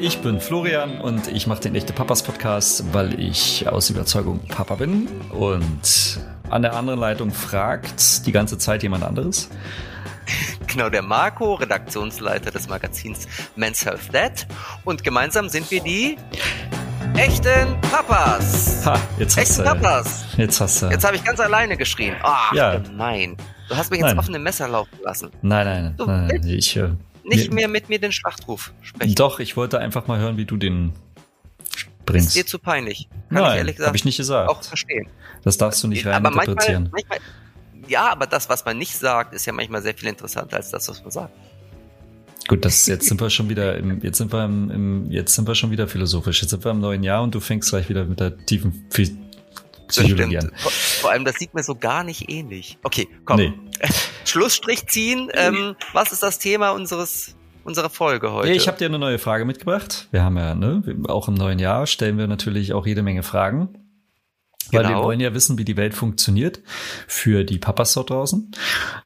ich bin Florian und ich mache den Echte Papas Podcast, weil ich aus Überzeugung Papa bin. Und an der anderen Leitung fragt die ganze Zeit jemand anderes. Genau, der Marco, Redaktionsleiter des Magazins Men's Health Dad. Und gemeinsam sind wir die echten Papas. Ha, jetzt hast Echten du. Papas. Jetzt hast du. Jetzt habe ich ganz alleine geschrien. Ach, Ja. gemein. Du hast mich ins offene Messer laufen lassen. Nein, nein, Du nein, Ich, äh, Nicht mehr mit mir den Schlachtruf sprechen. Doch, ich wollte einfach mal hören, wie du den Ist bringst. dir zu peinlich. Kann ich Nein, ehrlich gesagt habe ich nicht gesagt. auch verstehen. Das darfst du nicht aber manchmal, reininterpretieren. manchmal, ja, aber das, was man nicht sagt, ist ja manchmal sehr viel interessanter als das, was man sagt. Gut, das jetzt sind wir schon wieder im, jetzt sind wir im, im, jetzt sind wir schon wieder philosophisch. Jetzt sind wir im neuen Jahr und du fängst gleich wieder mit der tiefen Phy- Das Psychologie stimmt. an. Vor, vor allem, das sieht mir so gar nicht ähnlich. Okay, komm. Nee. Schlussstrich ziehen. Ähm, was ist das Thema unseres unserer Folge heute? Ich habe dir eine neue Frage mitgebracht. Wir haben ja, ne, auch im neuen Jahr stellen wir natürlich auch jede Menge Fragen. Weil wir Genau. wollen ja wissen, wie die Welt funktioniert für die Papas dort draußen.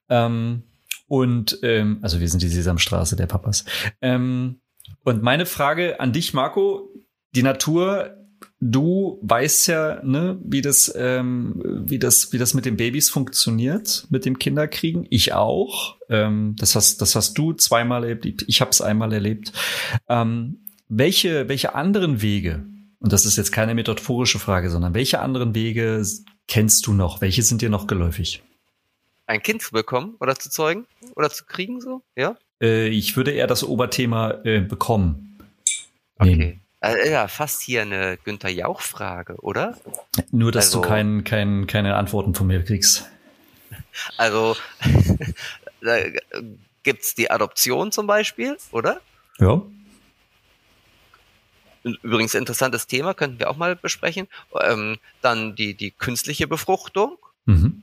Ähm, und ähm, also wir sind die Sesamstraße der Papas. Ähm, und meine Frage an dich, Marco, die Natur, du weißt ja, ne, wie das, ähm, wie das, wie das mit den Babys funktioniert, mit dem Kinderkriegen. Ich auch. Ähm, das hast, das hast du zweimal erlebt. Ich habe es einmal erlebt. Ähm, welche, welche anderen Wege? Und das ist jetzt keine metaphorische Frage, sondern welche anderen Wege kennst du noch? Welche sind dir noch geläufig? Ein Kind zu bekommen oder zu zeugen oder zu kriegen so? Ja? Äh, ich würde eher das Oberthema äh, bekommen. Okay. nehmen. Äh, ja, fast hier eine Günther Jauch-Frage, oder? Nur, dass du Also- kein, kein, keine Antworten von mir kriegst. Also da gibt's die Adoption zum Beispiel, oder? Ja. Übrigens interessantes Thema, könnten wir auch mal besprechen. Ähm, dann die, die künstliche Befruchtung, Mhm.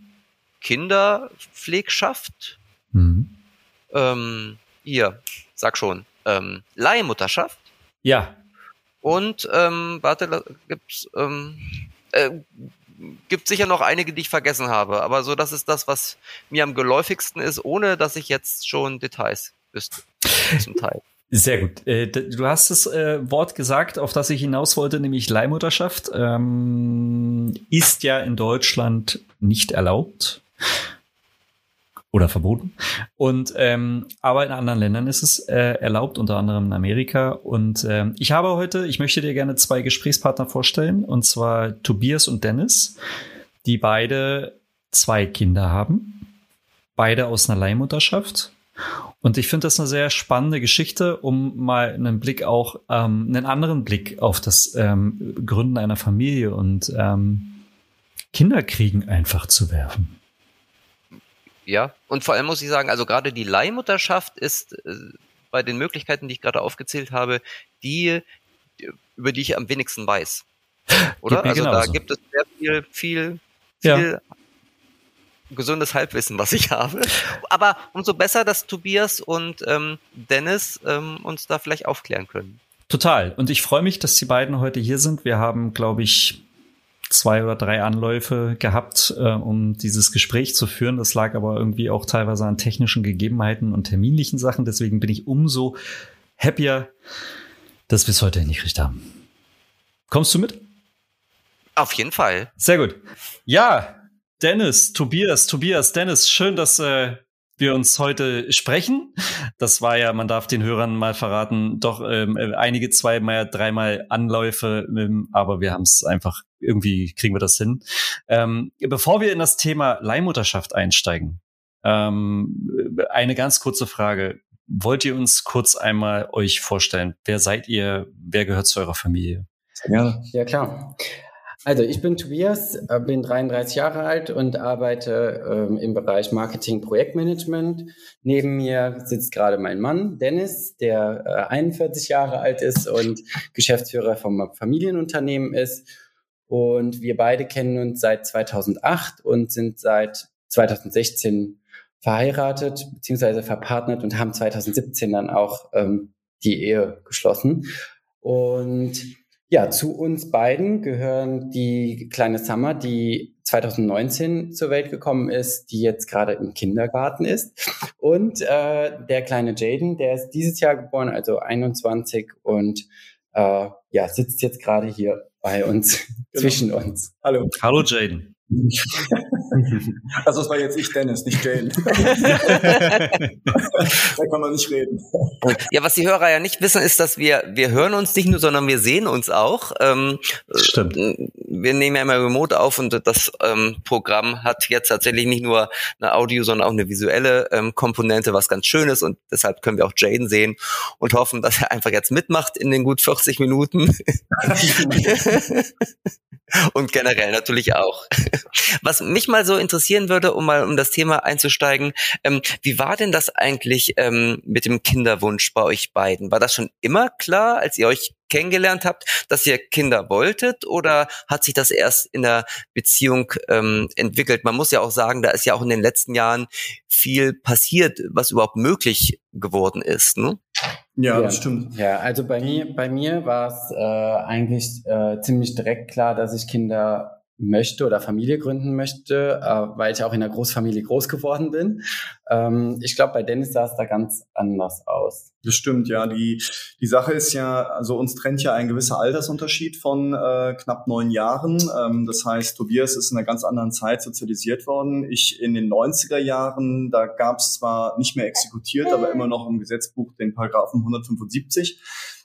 Kinderpflegschaft, Mhm. ähm, hier, sag schon, ähm, Leihmutterschaft Ja, und ähm, warte, gibt's ähm, äh, gibt sicher noch einige, die ich vergessen habe, aber so das ist das, was mir am geläufigsten ist, ohne dass ich jetzt schon Details wüsste. Zum Teil. Sehr gut. Äh, Du hast das äh, Wort gesagt, auf das ich hinaus wollte, nämlich Leihmutterschaft. Ähm, ist ja in Deutschland nicht erlaubt oder verboten. Und ähm, aber in anderen Ländern ist es äh, erlaubt, unter anderem in Amerika. Und ähm, ich habe heute, ich möchte dir gerne zwei Gesprächspartner vorstellen, und zwar Tobias und Dennis, die beide zwei Kinder haben, beide aus einer Leihmutterschaft. Und ich finde das eine sehr spannende Geschichte, um mal einen Blick auch, ähm, einen anderen Blick auf das ähm, Gründen einer Familie und ähm, Kinderkriegen einfach zu werfen. Ja, und vor allem muss ich sagen, also gerade die Leihmutterschaft ist äh, bei den Möglichkeiten, die ich gerade aufgezählt habe, die, über die ich am wenigsten weiß. Oder? Also da genauso. gibt es sehr viel, viel, Ja. viel gesundes Halbwissen, was ich habe. Aber umso besser, dass Tobias und ähm, Dennis ähm, uns da vielleicht aufklären können. Total. Und ich freue mich, dass die beiden heute hier sind. Wir haben, glaube ich, zwei oder drei Anläufe gehabt, äh, um dieses Gespräch zu führen. Das lag aber irgendwie auch teilweise an technischen Gegebenheiten und terminlichen Sachen. Deswegen bin ich umso happier, dass wir es heute hingekriegt haben. Kommst du mit? Auf jeden Fall. Sehr gut. Ja, Dennis, Tobias, Tobias, Dennis, schön, dass äh, wir uns heute sprechen. Das war ja, man darf den Hörern mal verraten, doch ähm, äh, einige zweimal, dreimal Anläufe, ähm, aber wir haben es einfach, irgendwie kriegen wir das hin. Ähm, bevor wir in das Thema Leihmutterschaft einsteigen, ähm, eine ganz kurze Frage. Wollt ihr uns kurz einmal euch vorstellen? Wer seid ihr? Wer gehört zu eurer Familie? Ja. ja, klar. Also ich bin Tobias, äh, bin 33 Jahre alt und arbeite ähm, im Bereich Marketing Projektmanagement. Neben mir sitzt gerade mein Mann Dennis, der äh, 41 Jahre alt ist und Geschäftsführer vom Familienunternehmen ist. Und wir beide kennen uns seit 2008 und sind seit 2016 verheiratet bzw. verpartnert und haben 2017 dann auch ähm, die Ehe geschlossen. Und Ja, zu uns beiden gehören die kleine Summer, die 2019 zur Welt gekommen ist, die jetzt gerade im Kindergarten ist. Und äh, der kleine Jaden, der ist dieses Jahr geboren, also 21 und äh, ja, sitzt jetzt gerade hier bei uns, genau. zwischen uns. Hallo. Hallo Jaden. also das war jetzt ich, Dennis, nicht Jane. da kann man nicht reden. Ja, was die Hörer ja nicht wissen, ist, dass wir, wir hören uns nicht nur, sondern wir sehen uns auch. Ähm, Stimmt. Wir nehmen ja immer remote auf und das ähm, Programm hat jetzt tatsächlich nicht nur eine Audio, sondern auch eine visuelle ähm, Komponente, was ganz schön ist und deshalb können wir auch Jaden sehen und hoffen, dass er einfach jetzt mitmacht in den gut 40 Minuten. und generell natürlich auch. Was mich mal so interessieren würde, um mal um das Thema einzusteigen, ähm, wie war denn das eigentlich ähm, mit dem Kinderwunsch bei euch beiden? War das schon immer klar, als ihr euch kennengelernt habt, dass ihr Kinder wolltet oder hat sich das erst in der Beziehung ähm, entwickelt? Man muss ja auch sagen, da ist ja auch in den letzten Jahren viel passiert, was überhaupt möglich geworden ist. Ne? Ja, ja, das stimmt. Ja, also bei mir, bei mir war es äh, eigentlich äh, ziemlich direkt klar, dass ich Kinder möchte oder Familie gründen möchte, äh, weil ich auch in einer Großfamilie groß geworden bin. Ähm, ich glaube, bei Dennis sah es da ganz anders aus. Das stimmt, ja. Die, die Sache ist ja, also uns trennt ja ein gewisser Altersunterschied von äh, knapp neun Jahren. Ähm, das heißt, Tobias ist in einer ganz anderen Zeit sozialisiert worden. Ich in den 90er Jahren, da gab es zwar nicht mehr exekutiert, aber immer noch im Gesetzbuch den Paragraphen 175.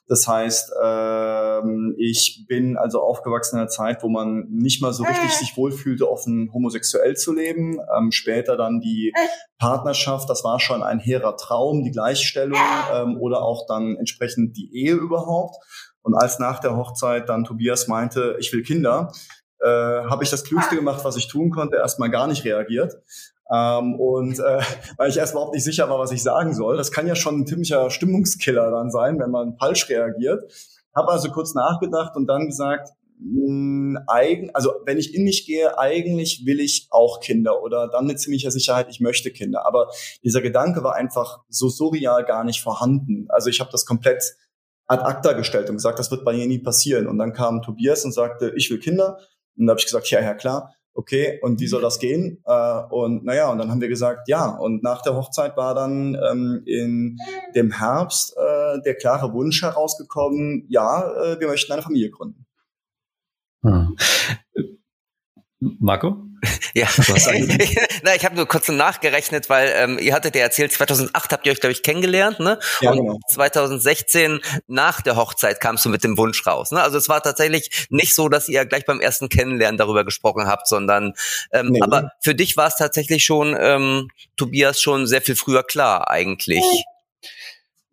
Das heißt, ähm, ich bin also aufgewachsen in einer Zeit, wo man nicht mal so richtig sich wohlfühlte, offen homosexuell zu leben. Ähm, später dann die Partnerschaft, das war schon ein hehrer Traum, die Gleichstellung ähm, oder auch dann entsprechend die Ehe überhaupt. Und als nach der Hochzeit dann Tobias meinte, ich will Kinder, äh, habe ich das Klügste gemacht, was ich tun konnte, erstmal gar nicht reagiert. Ähm, und äh, weil ich erst überhaupt nicht sicher war, was ich sagen soll. Das kann ja schon ein ziemlicher Stimmungskiller dann sein, wenn man falsch reagiert. Habe also kurz nachgedacht und dann gesagt, mh, hm, eigen, also wenn ich in mich gehe, eigentlich will ich auch Kinder oder dann mit ziemlicher Sicherheit, ich möchte Kinder. Aber dieser Gedanke war einfach so surreal gar nicht vorhanden. Also ich habe das komplett ad acta gestellt und gesagt, das wird bei mir nie passieren. Und dann kam Tobias und sagte, ich will Kinder. Und da habe ich gesagt, ja, ja, klar okay, und wie soll das gehen? Äh, und naja, und dann haben wir gesagt, ja. Und nach der Hochzeit war dann ähm, in dem Herbst äh, der klare Wunsch herausgekommen, ja, äh, wir möchten eine Familie gründen. Hm. Marco? Ja, Na, ich habe nur kurz nachgerechnet, weil ähm, ihr hattet ja erzählt, 2008 habt ihr euch, glaube ich, kennengelernt, ne? Ja, Und genau. 2016 nach der Hochzeit kamst du mit dem Wunsch raus. Ne? Also es war tatsächlich nicht so, dass ihr gleich beim ersten Kennenlernen darüber gesprochen habt, sondern ähm, nee. aber für dich war es tatsächlich schon, ähm, Tobias, schon sehr viel früher klar eigentlich.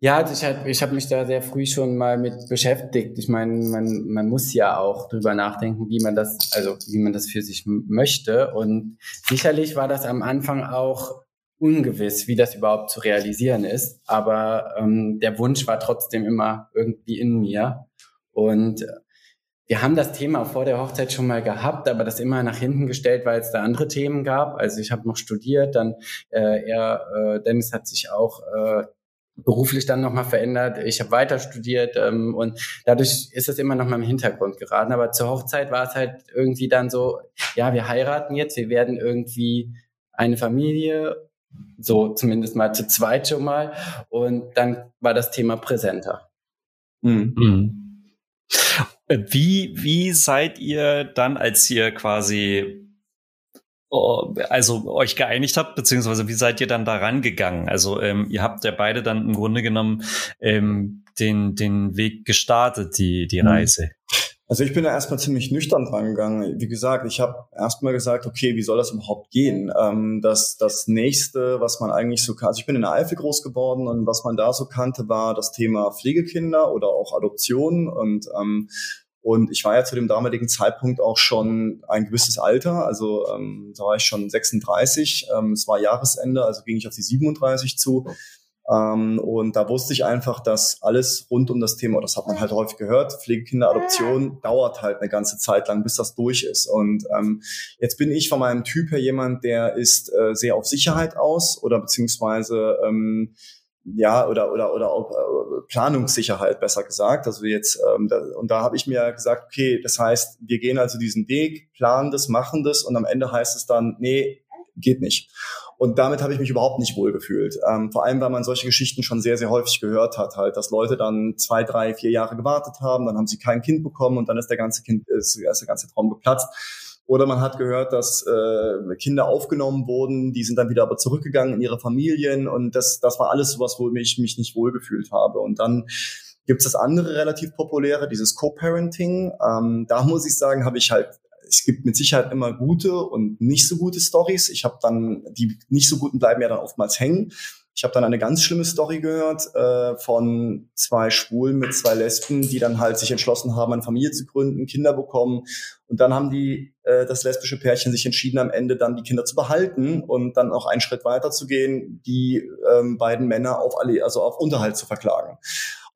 Ja, also ich habe ich hab mich da sehr früh schon mal mit beschäftigt. Ich meine, man, man muss ja auch drüber nachdenken, wie man das, also wie man das für sich möchte. Und sicherlich war das am Anfang auch ungewiss, wie das überhaupt zu realisieren ist. Aber ähm, der Wunsch war trotzdem immer irgendwie in mir. Und wir haben das Thema vor der Hochzeit schon mal gehabt, aber das immer nach hinten gestellt, weil es da andere Themen gab. Also ich habe noch studiert, dann äh, er, äh, Dennis hat sich auch äh, beruflich dann nochmal verändert. Ich habe weiter studiert ähm, und dadurch ist es immer noch mal im Hintergrund geraten. Aber zur Hochzeit war es halt irgendwie dann so, ja, wir heiraten jetzt, wir werden irgendwie eine Familie, so zumindest mal zu zweit schon mal. Und dann war das Thema präsenter. Mhm. mhm. Wie, wie seid ihr dann, als ihr quasi also euch geeinigt habt, beziehungsweise wie seid ihr dann daran gegangen? Also ähm, ihr habt ja beide dann im Grunde genommen ähm, den, den Weg gestartet, die, die mhm. Reise. Also ich bin da erstmal ziemlich nüchtern dran gegangen. Wie gesagt, ich habe erstmal gesagt, okay, wie soll das überhaupt gehen? Ähm, das, das nächste, was man eigentlich so kann, also ich bin in der Eifel groß geworden und was man da so kannte, war das Thema Pflegekinder oder auch Adoption und ähm, und ich war ja zu dem damaligen Zeitpunkt auch schon ein gewisses Alter, also ähm, da war ich schon 36, ähm, es war Jahresende, also ging ich auf die 37 zu. Ähm, und da wusste ich einfach, dass alles rund um das Thema, das hat man halt häufig gehört, Pflegekinderadoption dauert halt eine ganze Zeit lang, bis das durch ist. Und ähm, jetzt bin ich von meinem Typ her jemand, der ist äh, sehr auf Sicherheit aus oder beziehungsweise ähm, ja, oder, oder, oder auch äh, Planungssicherheit, besser gesagt. Also jetzt, ähm, da, und da habe ich mir gesagt, okay, das heißt, wir gehen also diesen Weg, planen das, machen das und am Ende heißt es dann, nee, geht nicht. Und damit habe ich mich überhaupt nicht wohlgefühlt. Ähm, vor allem, weil man solche Geschichten schon sehr, sehr häufig gehört hat, halt, dass Leute dann zwei, drei, vier Jahre gewartet haben, dann haben sie kein Kind bekommen und dann ist der ganze Kind, ist, ist der ganze Traum geplatzt. Oder man hat gehört, dass äh, Kinder aufgenommen wurden, die sind dann wieder aber zurückgegangen in ihre Familien und das, das war alles sowas, wo ich mich nicht wohlgefühlt habe. Und dann gibt es das andere relativ populäre, dieses Co-Parenting. Ähm, da muss ich sagen, habe ich halt es gibt mit Sicherheit immer gute und nicht so gute Stories. Ich habe dann die nicht so guten bleiben ja dann oftmals hängen. Ich habe dann eine ganz schlimme Story gehört äh, von zwei Schwulen mit zwei Lesben, die dann halt sich entschlossen haben, eine Familie zu gründen, Kinder bekommen. Und dann haben die äh, das lesbische Pärchen sich entschieden, am Ende dann die Kinder zu behalten und dann auch einen Schritt weiter zu gehen, die ähm, beiden Männer auf alle, also auf Unterhalt zu verklagen.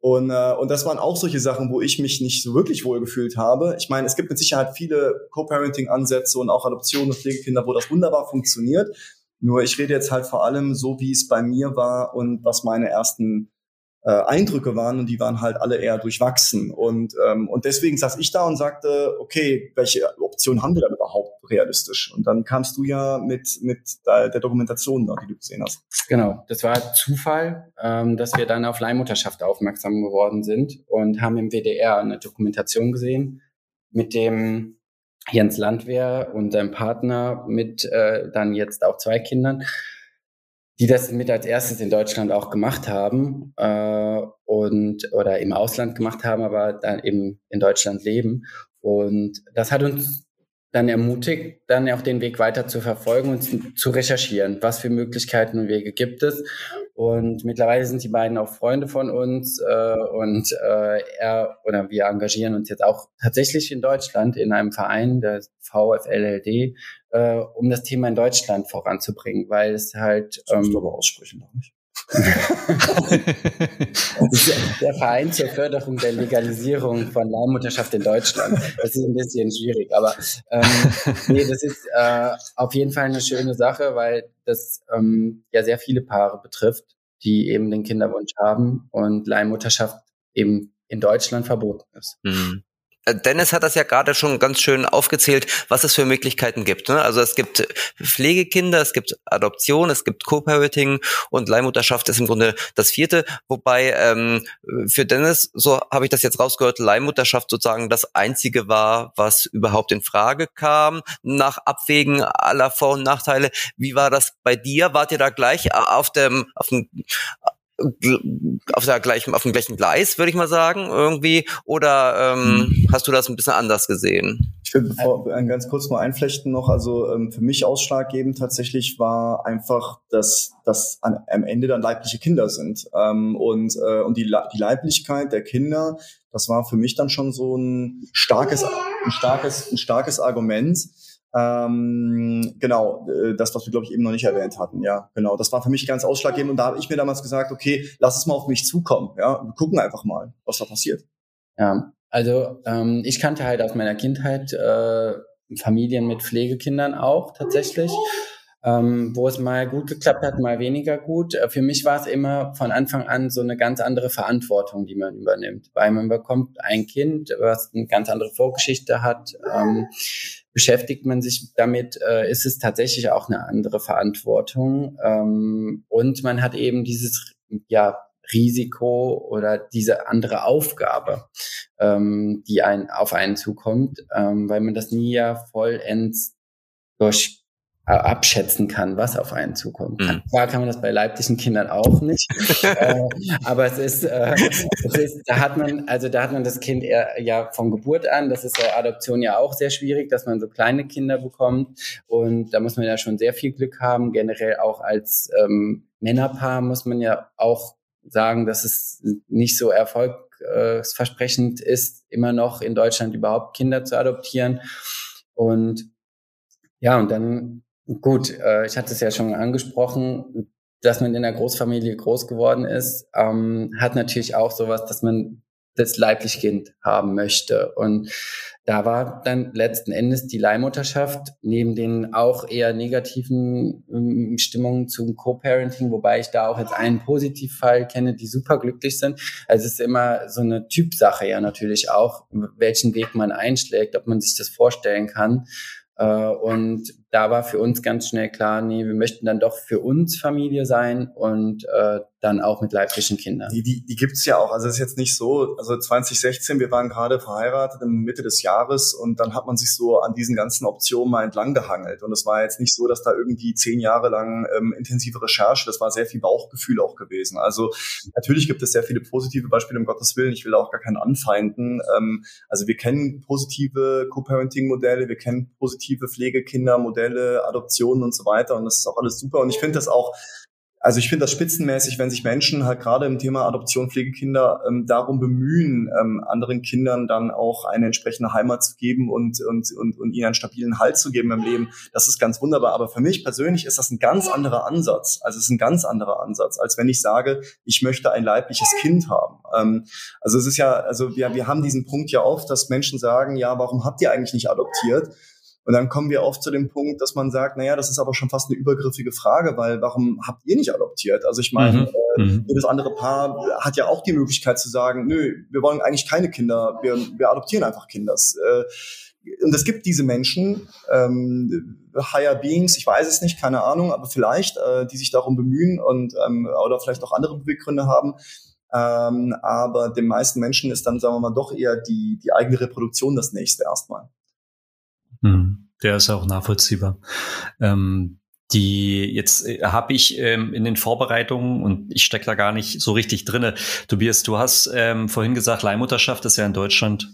Und, äh, und das waren auch solche Sachen, wo ich mich nicht so wirklich wohl gefühlt habe. Ich meine, es gibt mit Sicherheit viele Co-Parenting-Ansätze und auch Adoption und Pflegekinder, wo das wunderbar funktioniert. Nur ich rede jetzt halt vor allem so, wie es bei mir war und was meine ersten äh, Eindrücke waren und die waren halt alle eher durchwachsen. Und, ähm, und deswegen saß ich da und sagte, okay, welche Optionen haben wir dann überhaupt realistisch? Und dann kamst du ja mit, mit der, der Dokumentation da, die du gesehen hast. Genau, das war Zufall, ähm, dass wir dann auf Leihmutterschaft aufmerksam geworden sind und haben im WDR eine Dokumentation gesehen mit dem Jens Landwehr und seinem Partner mit äh, dann jetzt auch zwei Kindern, die das mit als erstes in Deutschland auch gemacht haben äh, und oder im Ausland gemacht haben, aber dann eben in Deutschland leben. Und das hat uns dann ermutigt, dann auch den Weg weiter zu verfolgen und zu recherchieren, was für Möglichkeiten und Wege gibt es. Und mittlerweile sind die beiden auch Freunde von uns äh, und äh, er oder wir engagieren uns jetzt auch tatsächlich in Deutschland in einem Verein, der VfLLD, äh, um das Thema in Deutschland voranzubringen, weil es halt. Ähm, das aber aussprechen, glaube ich. Der Verein zur Förderung der Legalisierung von Leihmutterschaft in Deutschland. Das ist ein bisschen schwierig, aber ähm, nee, das ist äh, auf jeden Fall eine schöne Sache, weil das ähm, ja sehr viele Paare betrifft, die eben den Kinderwunsch haben und Leihmutterschaft eben in Deutschland verboten ist. Mhm. Äh, Dennis hat das ja gerade schon ganz schön aufgezählt, was es für Möglichkeiten gibt. Ne? Also es gibt Pflegekinder, es gibt Adoption, es gibt Co-Parenting und Leihmutterschaft ist im Grunde das vierte. Wobei ähm, für Dennis, so habe ich das jetzt rausgehört, Leihmutterschaft sozusagen das einzige war, was überhaupt in Frage kam, nach Abwägen aller Vor- und Nachteile. Wie war das bei dir? Wart ihr da gleich auf dem, auf dem auf der gleichen, auf dem gleichen Gleis, würde ich mal sagen, irgendwie? Oder ähm, mhm. hast du das ein bisschen anders gesehen? Ich will bevor, äh, ganz kurz mal einflechten noch, also ähm, für mich ausschlaggebend tatsächlich war einfach, dass dass an, am Ende dann leibliche Kinder sind. Ähm, und äh, und die, die Leiblichkeit der Kinder, das war für mich dann schon so ein starkes, ein starkes, ein starkes Argument ähm, genau, äh, das, was wir, glaube ich, eben noch nicht erwähnt hatten. Ja, genau. Das war für mich ganz ausschlaggebend. Und da habe ich mir damals gesagt, okay, lass es mal auf mich zukommen. Ja, wir gucken einfach mal, was da passiert. Ja, also ähm, ich kannte halt aus meiner Kindheit äh, Familien mit Pflegekindern auch tatsächlich. Ähm, wo es mal gut geklappt hat, mal weniger gut. Äh, für mich war es immer von Anfang an so eine ganz andere Verantwortung, die man übernimmt, weil man bekommt ein Kind, was eine ganz andere Vorgeschichte hat. Ähm, beschäftigt man sich damit, äh, ist es tatsächlich auch eine andere Verantwortung. Ähm, und man hat eben dieses, ja, Risiko oder diese andere Aufgabe, ähm, die ein, auf einen zukommt, ähm, weil man das nie ja vollends durch abschätzen kann, was auf einen zukommt. Mhm. Klar kann man das bei leiblichen Kindern auch nicht, äh, aber es ist, äh, es ist, da hat man, also da hat man das Kind eher, ja von Geburt an, das ist bei Adoption ja auch sehr schwierig, dass man so kleine Kinder bekommt und da muss man ja schon sehr viel Glück haben, generell auch als ähm, Männerpaar muss man ja auch sagen, dass es nicht so erfolgsversprechend ist, immer noch in Deutschland überhaupt Kinder zu adoptieren und ja, und dann Gut, äh, ich hatte es ja schon angesprochen, dass man in einer Großfamilie groß geworden ist, ähm, hat natürlich auch sowas, dass man das leibliche Kind haben möchte. Und da war dann letzten Endes die Leihmutterschaft neben den auch eher negativen ähm, Stimmungen zum Co-Parenting, wobei ich da auch jetzt einen Positivfall kenne, die super glücklich sind. Also es ist immer so eine Typsache ja natürlich auch, welchen Weg man einschlägt, ob man sich das vorstellen kann. Äh, und da war für uns ganz schnell klar, nee, wir möchten dann doch für uns Familie sein und äh, dann auch mit leiblichen Kindern. Die, die, die gibt's ja auch. Also es ist jetzt nicht so, also 2016, wir waren gerade verheiratet in Mitte des Jahres und dann hat man sich so an diesen ganzen Optionen mal entlang gehangelt. Und es war jetzt nicht so, dass da irgendwie zehn Jahre lang ähm, intensive Recherche, das war sehr viel Bauchgefühl auch gewesen. Also natürlich gibt es sehr viele positive Beispiele, um Gottes Willen. Ich will auch gar keinen anfeinden. Ähm, also wir kennen positive Co-Parenting-Modelle, wir kennen positive Pflegekinder-Modelle, Modelle, Adoptionen und so weiter. Und das ist auch alles super. Und ich finde das auch also ich finde das spitzenmäßig, wenn sich Menschen halt gerade im Thema Adoption, Pflegekinder ähm, darum bemühen, ähm, anderen Kindern dann auch eine entsprechende Heimat zu geben und, und, und, und ihnen einen stabilen Halt zu geben im Leben. Das ist ganz wunderbar. Aber für mich persönlich ist das ein ganz anderer Ansatz. Also es ist ein ganz anderer Ansatz, als wenn ich sage, ich möchte ein leibliches Kind haben. Ähm, also es ist ja, also wir, wir haben diesen Punkt ja oft, dass Menschen sagen, ja, warum habt ihr eigentlich nicht adoptiert? Und dann kommen wir oft zu dem Punkt, dass man sagt, naja, das ist aber schon fast eine übergriffige Frage, weil warum habt ihr nicht adoptiert? Also ich meine, mhm. äh, mhm. jedes andere Paar hat ja auch die Möglichkeit zu sagen, nö, wir wollen eigentlich keine Kinder, wir, wir adoptieren einfach Kinder. Äh, und es gibt diese Menschen, ähm, Higher Beings, ich weiß es nicht, keine Ahnung, aber vielleicht, äh, die sich darum bemühen und ähm, oder vielleicht auch andere Beweggründe haben. Ähm, aber den meisten Menschen ist dann, sagen wir mal, doch eher die, die eigene Reproduktion das nächste erstmal. Hm, der ist auch nachvollziehbar. Ähm, die jetzt äh, habe ich ähm, in den Vorbereitungen und ich stecke da gar nicht so richtig drinne. Tobias, du hast ähm, vorhin gesagt, Leihmutterschaft ist ja in Deutschland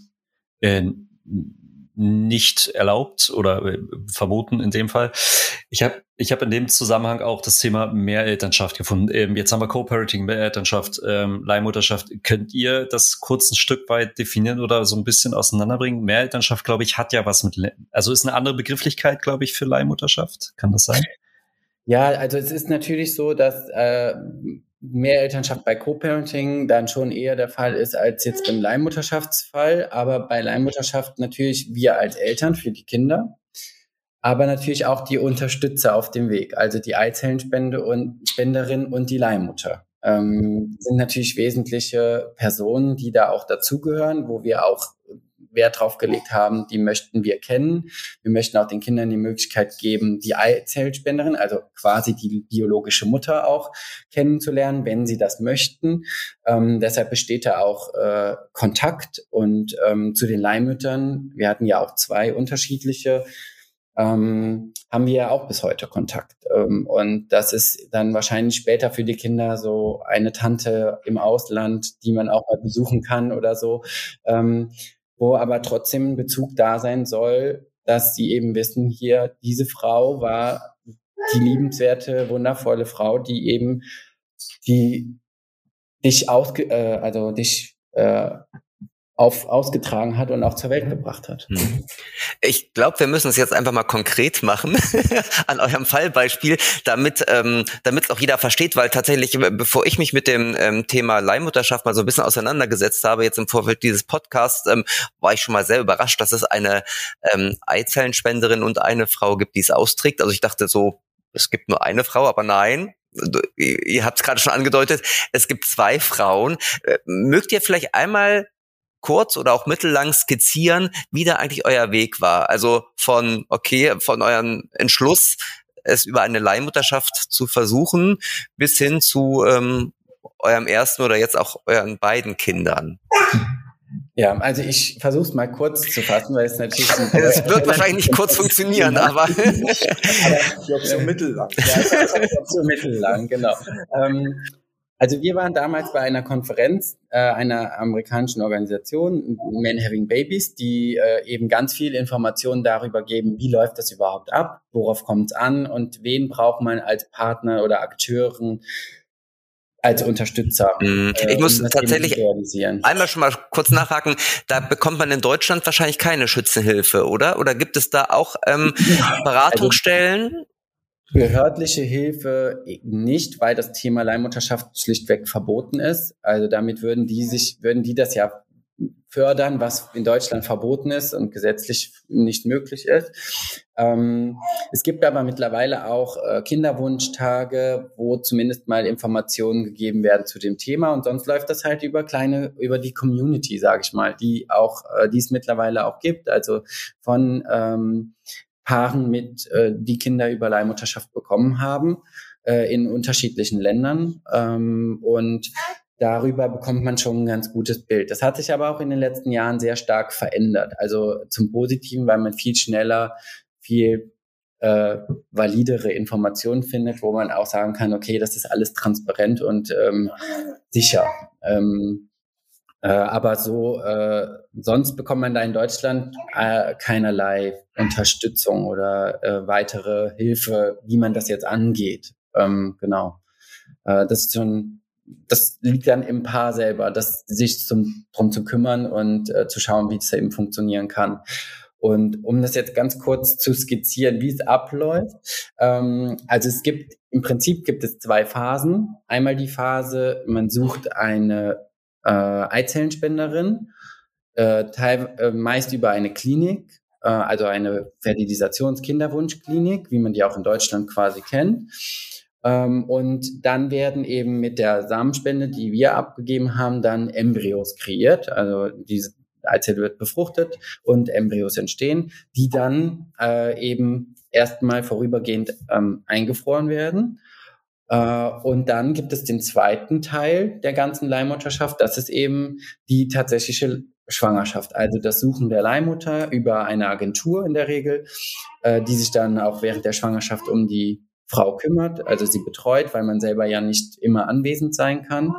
äh, nicht erlaubt oder äh, verboten in dem Fall. Ich habe ich hab in dem Zusammenhang auch das Thema Mehrelternschaft gefunden. Ähm, jetzt haben wir Co-Parenting, Mehrelternschaft, ähm, Leihmutterschaft. Könnt ihr das kurz ein Stück weit definieren oder so ein bisschen auseinanderbringen? Mehrelternschaft, glaube ich, hat ja was mit, also ist eine andere Begrifflichkeit, glaube ich, für Leihmutterschaft. Kann das sein? Ja, also es ist natürlich so, dass äh, Mehrelternschaft bei Co-Parenting dann schon eher der Fall ist als jetzt beim Leihmutterschaftsfall. Aber bei Leihmutterschaft natürlich wir als Eltern für die Kinder, aber natürlich auch die Unterstützer auf dem Weg, also die Eizellenspende und Spenderin und die Leihmutter. Ähm, sind natürlich wesentliche Personen, die da auch dazugehören, wo wir auch Wert drauf gelegt haben, die möchten wir kennen. Wir möchten auch den Kindern die Möglichkeit geben, die Eizellspenderin, also quasi die biologische Mutter auch kennenzulernen, wenn sie das möchten. Ähm, deshalb besteht da auch äh, Kontakt und ähm, zu den Leihmüttern. Wir hatten ja auch zwei unterschiedliche ähm, haben wir ja auch bis heute Kontakt. Ähm, und das ist dann wahrscheinlich später für die Kinder so eine Tante im Ausland, die man auch mal besuchen kann oder so. Ähm, wo aber trotzdem ein Bezug da sein soll, dass sie eben wissen, hier, diese Frau war die liebenswerte, wundervolle Frau, die eben die dich ausge, äh, also dich äh, auf, ausgetragen hat und auch zur Welt gebracht hat. Hm. Ich glaube, wir müssen es jetzt einfach mal konkret machen an eurem Fallbeispiel, damit ähm, damit auch jeder versteht, weil tatsächlich, bevor ich mich mit dem ähm, Thema Leihmutterschaft mal so ein bisschen auseinandergesetzt habe, jetzt im Vorfeld dieses Podcasts, ähm, war ich schon mal sehr überrascht, dass es eine ähm, Eizellenspenderin und eine Frau gibt, die es austrägt. Also ich dachte so, es gibt nur eine Frau, aber nein, ihr habt es gerade schon angedeutet, es gibt zwei Frauen. Äh, mögt ihr vielleicht einmal kurz oder auch mittellang skizzieren, wie da eigentlich euer Weg war? Also von, okay, von eurem Entschluss, es über eine Leihmutterschaft zu versuchen, bis hin zu ähm, eurem ersten oder jetzt auch euren beiden Kindern. Ja, also ich versuche es mal kurz zu fassen, weil es natürlich... Es wird wahrscheinlich nicht kurz funktionieren, aber... aber die Option mittellang. Ja, Option mittellang, genau. Ähm, also wir waren damals bei einer Konferenz äh, einer amerikanischen Organisation, Men Having Babies, die äh, eben ganz viel Informationen darüber geben, wie läuft das überhaupt ab, worauf kommt es an und wen braucht man als Partner oder Akteuren als Unterstützer. Mhm. Äh, ich muss um tatsächlich einmal schon mal kurz nachhaken. Da bekommt man in Deutschland wahrscheinlich keine Schützenhilfe, oder? Oder gibt es da auch ähm, also Beratungsstellen? Behördliche Hilfe nicht, weil das Thema Leihmutterschaft schlichtweg verboten ist. Also damit würden die sich, würden die das ja fördern, was in Deutschland verboten ist und gesetzlich nicht möglich ist. Ähm, es gibt aber mittlerweile auch äh, Kinderwunschtage, wo zumindest mal Informationen gegeben werden zu dem Thema und sonst läuft das halt über kleine, über die Community, sage ich mal, die auch, äh, die es mittlerweile auch gibt, also von ähm, Paaren mit, äh, die Kinder über Leihmutterschaft bekommen haben äh, in unterschiedlichen Ländern ähm, und darüber bekommt man schon ein ganz gutes Bild. Das hat sich aber auch in den letzten Jahren sehr stark verändert. Also zum Positiven, weil man viel schneller, viel äh, validere Informationen findet, wo man auch sagen kann, okay, das ist alles transparent und ähm, sicher. Ähm, äh, aber so, äh, sonst bekommt man da in Deutschland äh, keinerlei Unterstützung oder äh, weitere Hilfe, wie man das jetzt angeht. Ähm, genau. Äh, das ist schon das liegt dann im Paar selber, das sich zum, drum zu kümmern und äh, zu schauen, wie es eben funktionieren kann. Und um das jetzt ganz kurz zu skizzieren, wie es abläuft. Ähm, also es gibt, im Prinzip gibt es zwei Phasen. Einmal die Phase, man sucht eine äh, Eizellenspenderin, äh, teil, äh, meist über eine Klinik, äh, also eine Fertilisationskinderwunschklinik, wie man die auch in Deutschland quasi kennt. Ähm, und dann werden eben mit der Samenspende, die wir abgegeben haben, dann Embryos kreiert. Also diese Eizelle wird befruchtet und Embryos entstehen, die dann äh, eben erstmal vorübergehend ähm, eingefroren werden. Äh, und dann gibt es den zweiten Teil der ganzen Leihmutterschaft. Das ist eben die tatsächliche Schwangerschaft, also das Suchen der Leihmutter über eine Agentur in der Regel, äh, die sich dann auch während der Schwangerschaft um die Frau kümmert, also sie betreut, weil man selber ja nicht immer anwesend sein kann.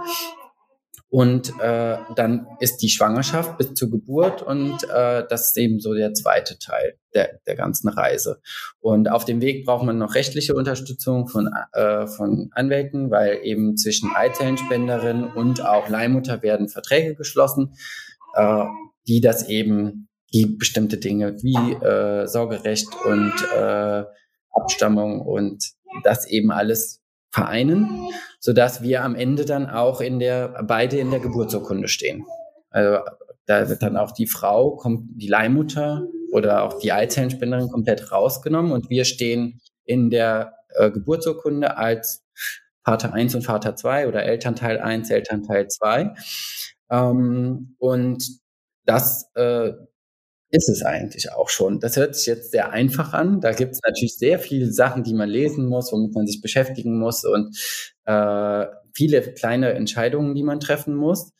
Und äh, dann ist die Schwangerschaft bis zur Geburt und äh, das ist eben so der zweite Teil der, der ganzen Reise. Und auf dem Weg braucht man noch rechtliche Unterstützung von, äh, von Anwälten, weil eben zwischen Eizellenspenderin und auch Leihmutter werden Verträge geschlossen, äh, die das eben, die bestimmte Dinge wie äh, Sorgerecht und äh, Abstammung und das eben alles vereinen, so dass wir am Ende dann auch in der, beide in der Geburtsurkunde stehen. Also da wird dann auch die Frau, die Leihmutter oder auch die Eizellenspenderin komplett rausgenommen und wir stehen in der äh, Geburtsurkunde als Vater 1 und Vater 2 oder Elternteil 1, Elternteil 2. Ähm, und das äh, ist es eigentlich auch schon. Das hört sich jetzt sehr einfach an. Da gibt es natürlich sehr viele Sachen, die man lesen muss, womit man sich beschäftigen muss und äh, viele kleine Entscheidungen, die man treffen muss.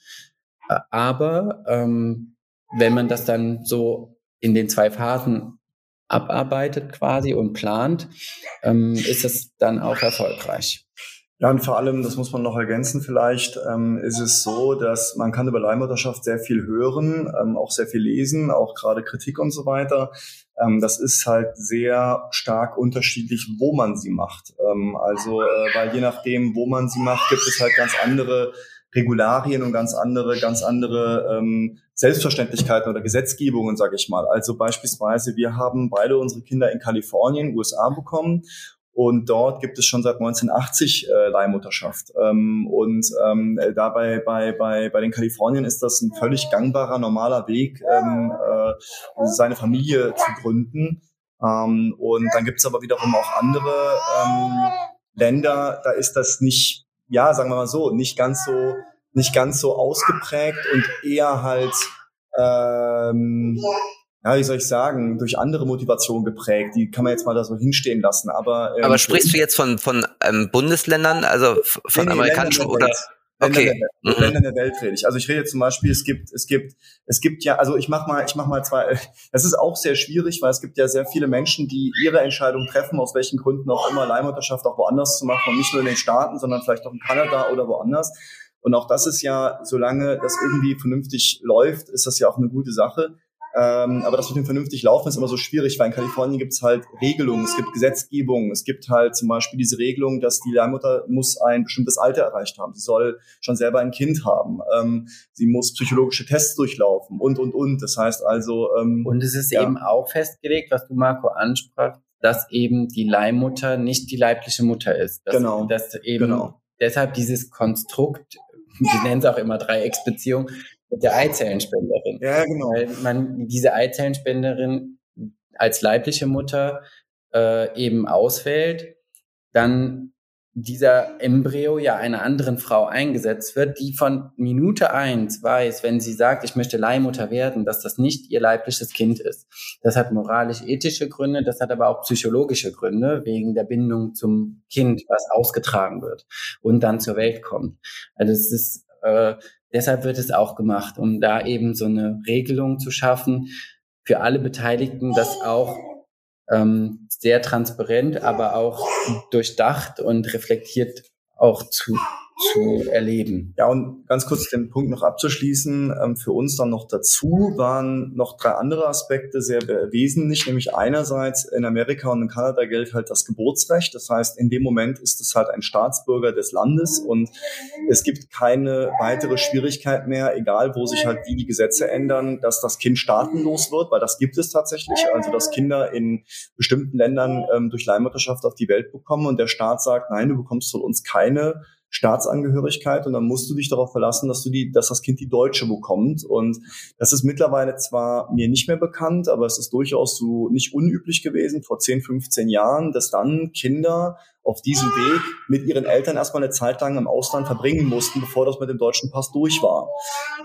Äh, aber ähm, wenn man das dann so in den zwei Phasen abarbeitet quasi und plant, ähm, ist es dann auch erfolgreich. Ja, und vor allem, das muss man noch ergänzen vielleicht, ähm, ist es so, dass man kann über Leihmutterschaft sehr viel hören, ähm, auch sehr viel lesen, auch gerade Kritik und so weiter. Ähm, das ist halt sehr stark unterschiedlich, wo man sie macht. Ähm, also, äh, weil je nachdem, wo man sie macht, gibt es halt ganz andere Regularien und ganz andere, ganz andere ähm, Selbstverständlichkeiten oder Gesetzgebungen, sage ich mal. Also beispielsweise, wir haben beide unsere Kinder in Kalifornien, USA bekommen und dort gibt es schon seit 1980 äh, Leihmutterschaft. Ähm, und ähm, dabei bei, bei, bei den Kalifornien ist das ein völlig gangbarer, normaler Weg, ähm, äh, seine Familie zu gründen. Ähm, und dann gibt es aber wiederum auch andere ähm, Länder, da ist das nicht, ja, sagen wir mal so, nicht ganz so, nicht ganz so ausgeprägt und eher halt ähm, ja, wie soll ich sagen, durch andere Motivationen geprägt. Die kann man jetzt mal da so hinstehen lassen. Aber, ähm, aber sprichst du jetzt von, von ähm, Bundesländern, also von nee, amerikanischen oder? Okay. Mhm. Länder der Welt rede ich. Also ich rede zum Beispiel, es gibt, es gibt, es gibt ja, also ich mach mal, ich mach mal zwei, das ist auch sehr schwierig, weil es gibt ja sehr viele Menschen, die ihre Entscheidung treffen, aus welchen Gründen auch immer Leihmutterschaft auch woanders zu machen und nicht nur in den Staaten, sondern vielleicht auch in Kanada oder woanders. Und auch das ist ja, solange das irgendwie vernünftig läuft, ist das ja auch eine gute Sache. Ähm, aber das mit dem vernünftig laufen ist immer so schwierig, weil in Kalifornien gibt es halt Regelungen, es gibt Gesetzgebung, es gibt halt zum Beispiel diese Regelung, dass die Leihmutter muss ein bestimmtes Alter erreicht haben. Sie soll schon selber ein Kind haben. Ähm, sie muss psychologische Tests durchlaufen und, und, und. Das heißt also... Ähm, und es ist ja. eben auch festgelegt, was du, Marco, ansprach, dass eben die Leihmutter nicht die leibliche Mutter ist. Dass, genau. Dass eben genau. deshalb dieses Konstrukt, wir nennen es auch immer Dreiecksbeziehung, mit der Eizellenspenderin. Ja, genau. Weil man diese Eizellenspenderin als leibliche Mutter äh, eben auswählt, dann dieser Embryo ja einer anderen Frau eingesetzt wird, die von Minute eins weiß, wenn sie sagt, ich möchte Leihmutter werden, dass das nicht ihr leibliches Kind ist. Das hat moralisch-ethische Gründe, das hat aber auch psychologische Gründe, wegen der Bindung zum Kind, was ausgetragen wird und dann zur Welt kommt. Also es ist, äh, deshalb wird es auch gemacht, um da eben so eine Regelung zu schaffen für alle Beteiligten, dass auch ähm, sehr transparent, aber auch durchdacht und reflektiert auch zu zu erleben. Ja, und ganz kurz den Punkt noch abzuschließen. Ähm, für uns dann noch dazu waren noch drei andere Aspekte sehr wesentlich, nämlich einerseits in Amerika und in Kanada gilt halt das Geburtsrecht. Das heißt, in dem Moment ist es halt ein Staatsbürger des Landes und es gibt keine weitere Schwierigkeit mehr, egal wo sich halt wie die Gesetze ändern, dass das Kind staatenlos wird, weil das gibt es tatsächlich. Also, dass Kinder in bestimmten Ländern ähm, durch Leihmutterschaft auf die Welt bekommen und der Staat sagt, nein, du bekommst von uns keine Staatsangehörigkeit und dann musst du dich darauf verlassen, dass du die, dass das Kind die Deutsche bekommt. Und das ist mittlerweile zwar mir nicht mehr bekannt, aber es ist durchaus so nicht unüblich gewesen vor 10, 15 Jahren, dass dann Kinder auf diesem Weg mit ihren Eltern erstmal eine Zeit lang im Ausland verbringen mussten, bevor das mit dem deutschen Pass durch war.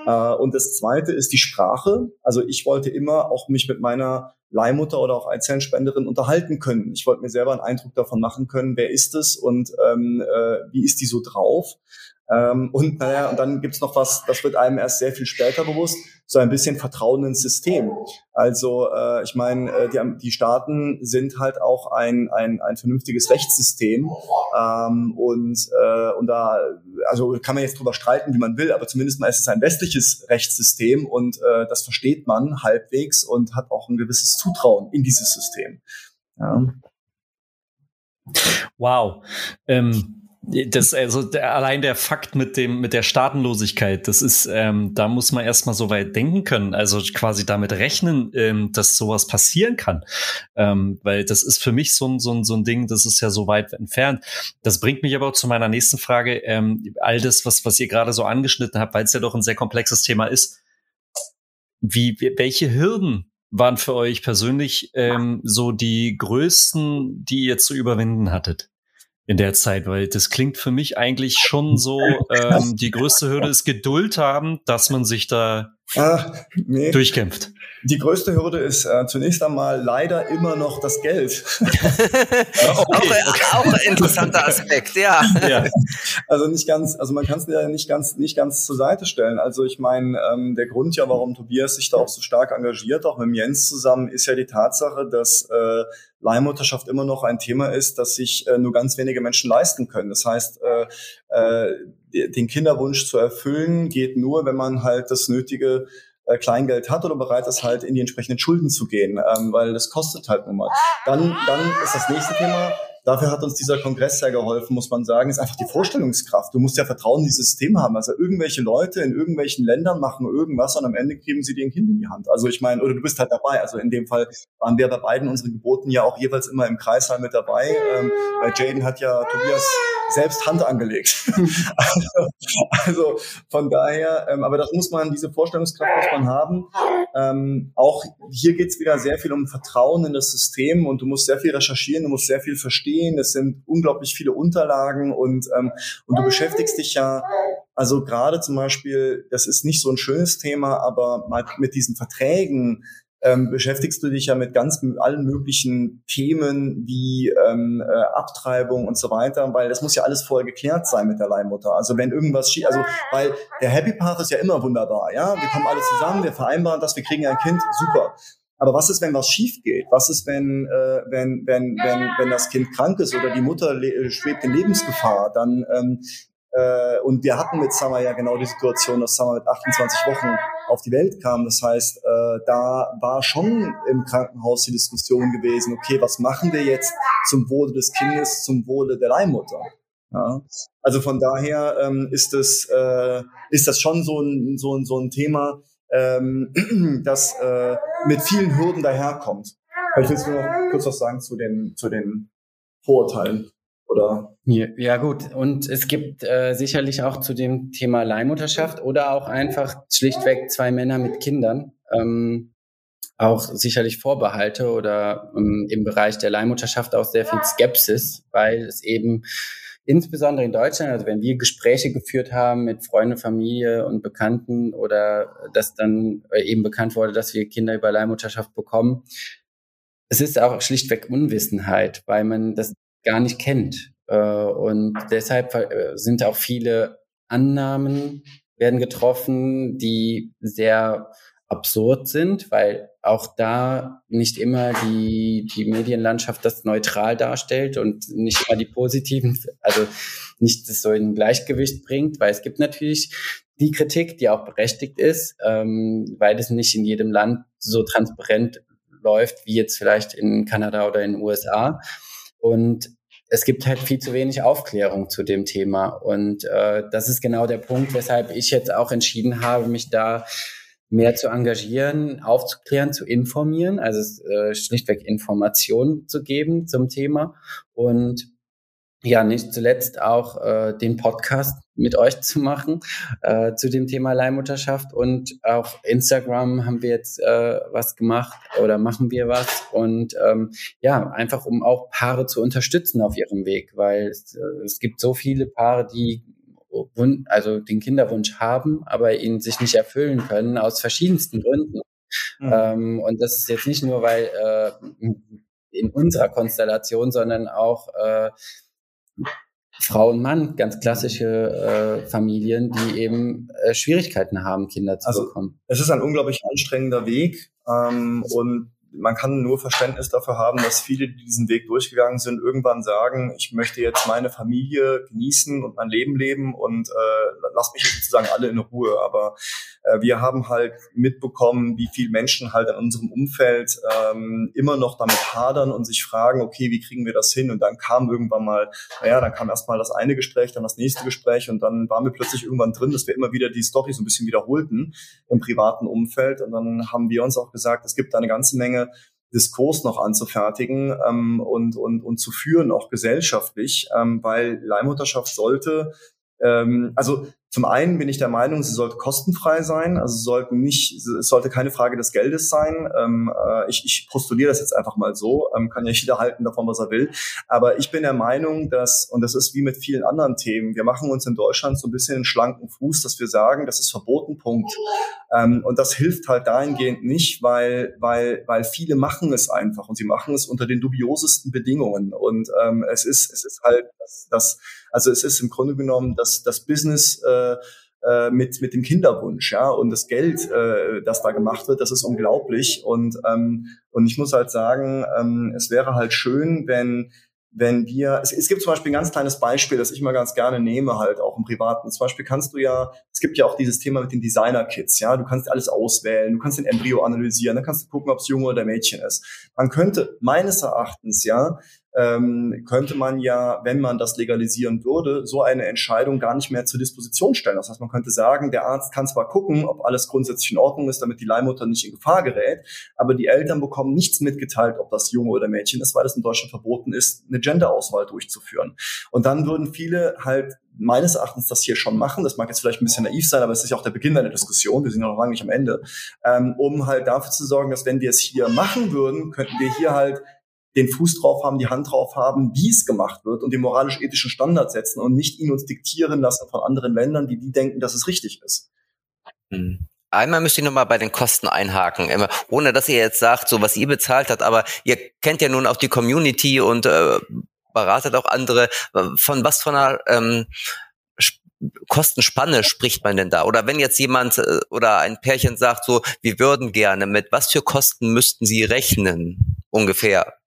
Äh, und das zweite ist die Sprache. Also ich wollte immer auch mich mit meiner Leihmutter oder auch Eizellenspenderin unterhalten können. Ich wollte mir selber einen Eindruck davon machen können, wer ist es und ähm, äh, wie ist die so drauf. Ähm, und naja, und dann gibt's noch was, das wird einem erst sehr viel später bewusst, so ein bisschen Vertrauen ins System. Also äh, ich meine, äh, die, die Staaten sind halt auch ein, ein, ein vernünftiges Rechtssystem ähm, und, äh, und da, also kann man jetzt drüber streiten, wie man will, aber zumindest mal ist es ein westliches Rechtssystem und äh, das versteht man halbwegs und hat auch ein gewisses Zutrauen in dieses System. Ja. Wow. Ähm das, also der, allein der Fakt mit dem, mit der Staatenlosigkeit, das ist, ähm, da muss man erstmal so weit denken können, also quasi damit rechnen, ähm, dass sowas passieren kann. Ähm, weil das ist für mich so ein, so, ein, so ein Ding, das ist ja so weit entfernt. Das bringt mich aber auch zu meiner nächsten Frage. Ähm, all das, was, was ihr gerade so angeschnitten habt, weil es ja doch ein sehr komplexes Thema ist. Wie, welche Hürden waren für euch persönlich ähm, so die größten, die ihr zu überwinden hattet? In der Zeit, weil das klingt für mich eigentlich schon so, ähm, die größte Hürde ist Geduld haben, dass man sich da ah, nee. durchkämpft. Die größte Hürde ist äh, zunächst einmal leider immer noch das Geld. auch, okay. auch ein interessanter Aspekt, ja. ja. Also nicht ganz, also man kann es ja nicht ganz, nicht ganz zur Seite stellen. Also ich meine, ähm, der Grund ja, warum Tobias sich da auch so stark engagiert, auch mit Jens zusammen, ist ja die Tatsache, dass äh, Leihmutterschaft immer noch ein Thema ist, das sich äh, nur ganz wenige Menschen leisten können. Das heißt, äh, äh, den Kinderwunsch zu erfüllen geht nur, wenn man halt das nötige äh, Kleingeld hat oder bereit ist, halt in die entsprechenden Schulden zu gehen, ähm, weil das kostet halt nun mal. Dann, dann ist das nächste Thema, Dafür hat uns dieser Kongress sehr geholfen, muss man sagen, ist einfach die Vorstellungskraft. Du musst ja Vertrauen in dieses System haben. Also irgendwelche Leute in irgendwelchen Ländern machen irgendwas und am Ende kriegen sie dir ein Kind in die Hand. Also ich meine, oder du bist halt dabei. Also in dem Fall waren wir bei beiden unseren Geboten ja auch jeweils immer im Kreissaal mit dabei. Ähm, weil Jaden hat ja Tobias selbst Hand angelegt. also, also, von daher, ähm, aber das muss man, diese Vorstellungskraft muss man haben. Ähm, auch hier geht's wieder sehr viel um Vertrauen in das System und du musst sehr viel recherchieren, du musst sehr viel verstehen. Es sind unglaublich viele Unterlagen und, ähm, und du beschäftigst dich ja also gerade zum Beispiel, das ist nicht so ein schönes Thema, aber mit diesen Verträgen ähm, beschäftigst du dich ja mit ganz allen möglichen Themen wie ähm, äh, Abtreibung und so weiter, weil das muss ja alles vorher geklärt sein mit der Leihmutter. Also wenn irgendwas schief, also weil der Happy Path ist ja immer wunderbar, ja, wir kommen alle zusammen, wir vereinbaren das, wir kriegen ein Kind, super. Aber was ist, wenn was schief geht? Was ist, wenn, äh, wenn, wenn, wenn, wenn das Kind krank ist oder die Mutter schwebt in Lebensgefahr? Dann ähm, äh, und wir hatten mit Summer ja genau die Situation, dass Summer mit 28 Wochen auf die Welt kam. Das heißt, äh, da war schon im Krankenhaus die Diskussion gewesen, okay, was machen wir jetzt zum Wohle des Kindes, zum Wohle der Leihmutter? Ja. Also von daher ähm, ist, es, äh, ist das schon so ein, so ein, so ein Thema, ähm, das äh, mit vielen Hürden daherkommt. Vielleicht willst du noch kurz was sagen zu den, zu den Vorurteilen. Oder? Ja, ja gut. Und es gibt äh, sicherlich auch zu dem Thema Leihmutterschaft oder auch einfach schlichtweg zwei Männer mit Kindern. Ähm, auch sicherlich Vorbehalte oder ähm, im Bereich der Leihmutterschaft auch sehr viel Skepsis, weil es eben insbesondere in Deutschland, also wenn wir Gespräche geführt haben mit Freunden, Familie und Bekannten oder dass dann äh, eben bekannt wurde, dass wir Kinder über Leihmutterschaft bekommen, es ist auch schlichtweg Unwissenheit, weil man das gar nicht kennt. Äh, und deshalb äh, sind auch viele Annahmen werden getroffen, die sehr absurd sind, weil auch da nicht immer die, die Medienlandschaft das neutral darstellt und nicht immer die positiven, also nicht das so in Gleichgewicht bringt, weil es gibt natürlich die Kritik, die auch berechtigt ist, ähm, weil es nicht in jedem Land so transparent läuft wie jetzt vielleicht in Kanada oder in den USA. Und es gibt halt viel zu wenig Aufklärung zu dem Thema. Und äh, das ist genau der Punkt, weshalb ich jetzt auch entschieden habe, mich da mehr zu engagieren, aufzuklären, zu informieren, also äh, schlichtweg Informationen zu geben zum Thema und ja, nicht zuletzt auch äh, den Podcast mit euch zu machen äh, zu dem Thema Leihmutterschaft und auch Instagram haben wir jetzt äh, was gemacht oder machen wir was und ähm, ja, einfach um auch Paare zu unterstützen auf ihrem Weg, weil es, äh, es gibt so viele Paare, die also den Kinderwunsch haben, aber ihn sich nicht erfüllen können aus verschiedensten Gründen. Mhm. Ähm, und das ist jetzt nicht nur, weil äh, in unserer Konstellation, sondern auch äh, Frau und Mann, ganz klassische äh, Familien, die eben äh, Schwierigkeiten haben, Kinder zu also, bekommen. Es ist ein unglaublich anstrengender Weg ähm, und man kann nur Verständnis dafür haben, dass viele, die diesen Weg durchgegangen sind, irgendwann sagen, ich möchte jetzt meine Familie genießen und mein Leben leben und äh, lass mich sozusagen alle in Ruhe. Aber äh, wir haben halt mitbekommen, wie viele Menschen halt in unserem Umfeld ähm, immer noch damit hadern und sich fragen, okay, wie kriegen wir das hin? Und dann kam irgendwann mal, naja, dann kam erstmal das eine Gespräch, dann das nächste Gespräch und dann waren wir plötzlich irgendwann drin, dass wir immer wieder die Story so ein bisschen wiederholten im privaten Umfeld. Und dann haben wir uns auch gesagt, es gibt da eine ganze Menge Diskurs noch anzufertigen ähm, und, und, und zu führen, auch gesellschaftlich, ähm, weil Leihmutterschaft sollte, ähm, also zum einen bin ich der Meinung, sie sollte kostenfrei sein, also es sollte nicht, es sollte keine Frage des Geldes sein. Ähm, äh, ich, ich postuliere das jetzt einfach mal so, ähm, kann ja jeder halten davon, was er will. Aber ich bin der Meinung, dass, und das ist wie mit vielen anderen Themen, wir machen uns in Deutschland so ein bisschen einen schlanken Fuß, dass wir sagen, das ist verboten, Punkt. Ähm, und das hilft halt dahingehend nicht, weil, weil, weil viele machen es einfach und sie machen es unter den dubiosesten Bedingungen. Und ähm, es ist, es ist halt das, das also es ist im Grunde genommen das, das Business äh, äh, mit, mit dem Kinderwunsch, ja, und das Geld, äh, das da gemacht wird, das ist unglaublich. Und, ähm, und ich muss halt sagen, ähm, es wäre halt schön, wenn wenn wir, es, es gibt zum Beispiel ein ganz kleines Beispiel, das ich mal ganz gerne nehme, halt auch im Privaten. Zum Beispiel kannst du ja, es gibt ja auch dieses Thema mit den Designer-Kits, ja, du kannst alles auswählen, du kannst den Embryo analysieren, dann kannst du gucken, ob es Junge oder Mädchen ist. Man könnte meines Erachtens, ja, ähm, könnte man ja, wenn man das legalisieren würde, so eine Entscheidung gar nicht mehr zur Disposition stellen. Das heißt, man könnte sagen, der Arzt kann zwar gucken, ob alles grundsätzlich in Ordnung ist, damit die Leihmutter nicht in Gefahr gerät, aber die Eltern bekommen nichts mitgeteilt, ob das Junge oder Mädchen ist, weil es in Deutschland verboten ist, eine Genderauswahl durchzuführen. Und dann würden viele halt meines Erachtens das hier schon machen. Das mag jetzt vielleicht ein bisschen naiv sein, aber es ist ja auch der Beginn einer Diskussion. Wir sind ja noch lange nicht am Ende. Ähm, um halt dafür zu sorgen, dass wenn wir es hier machen würden, könnten wir hier halt den Fuß drauf haben, die Hand drauf haben, wie es gemacht wird und den moralisch-ethischen Standard setzen und nicht ihn uns diktieren lassen von anderen Ländern, die die denken, dass es richtig ist. Hm. Einmal müsste ich nochmal bei den Kosten einhaken, immer, ohne dass ihr jetzt sagt, so was ihr bezahlt habt, aber ihr kennt ja nun auch die Community und äh, beratet auch andere. Von was von einer ähm, Kostenspanne spricht man denn da? Oder wenn jetzt jemand äh, oder ein Pärchen sagt, so, wir würden gerne, mit was für Kosten müssten sie rechnen ungefähr?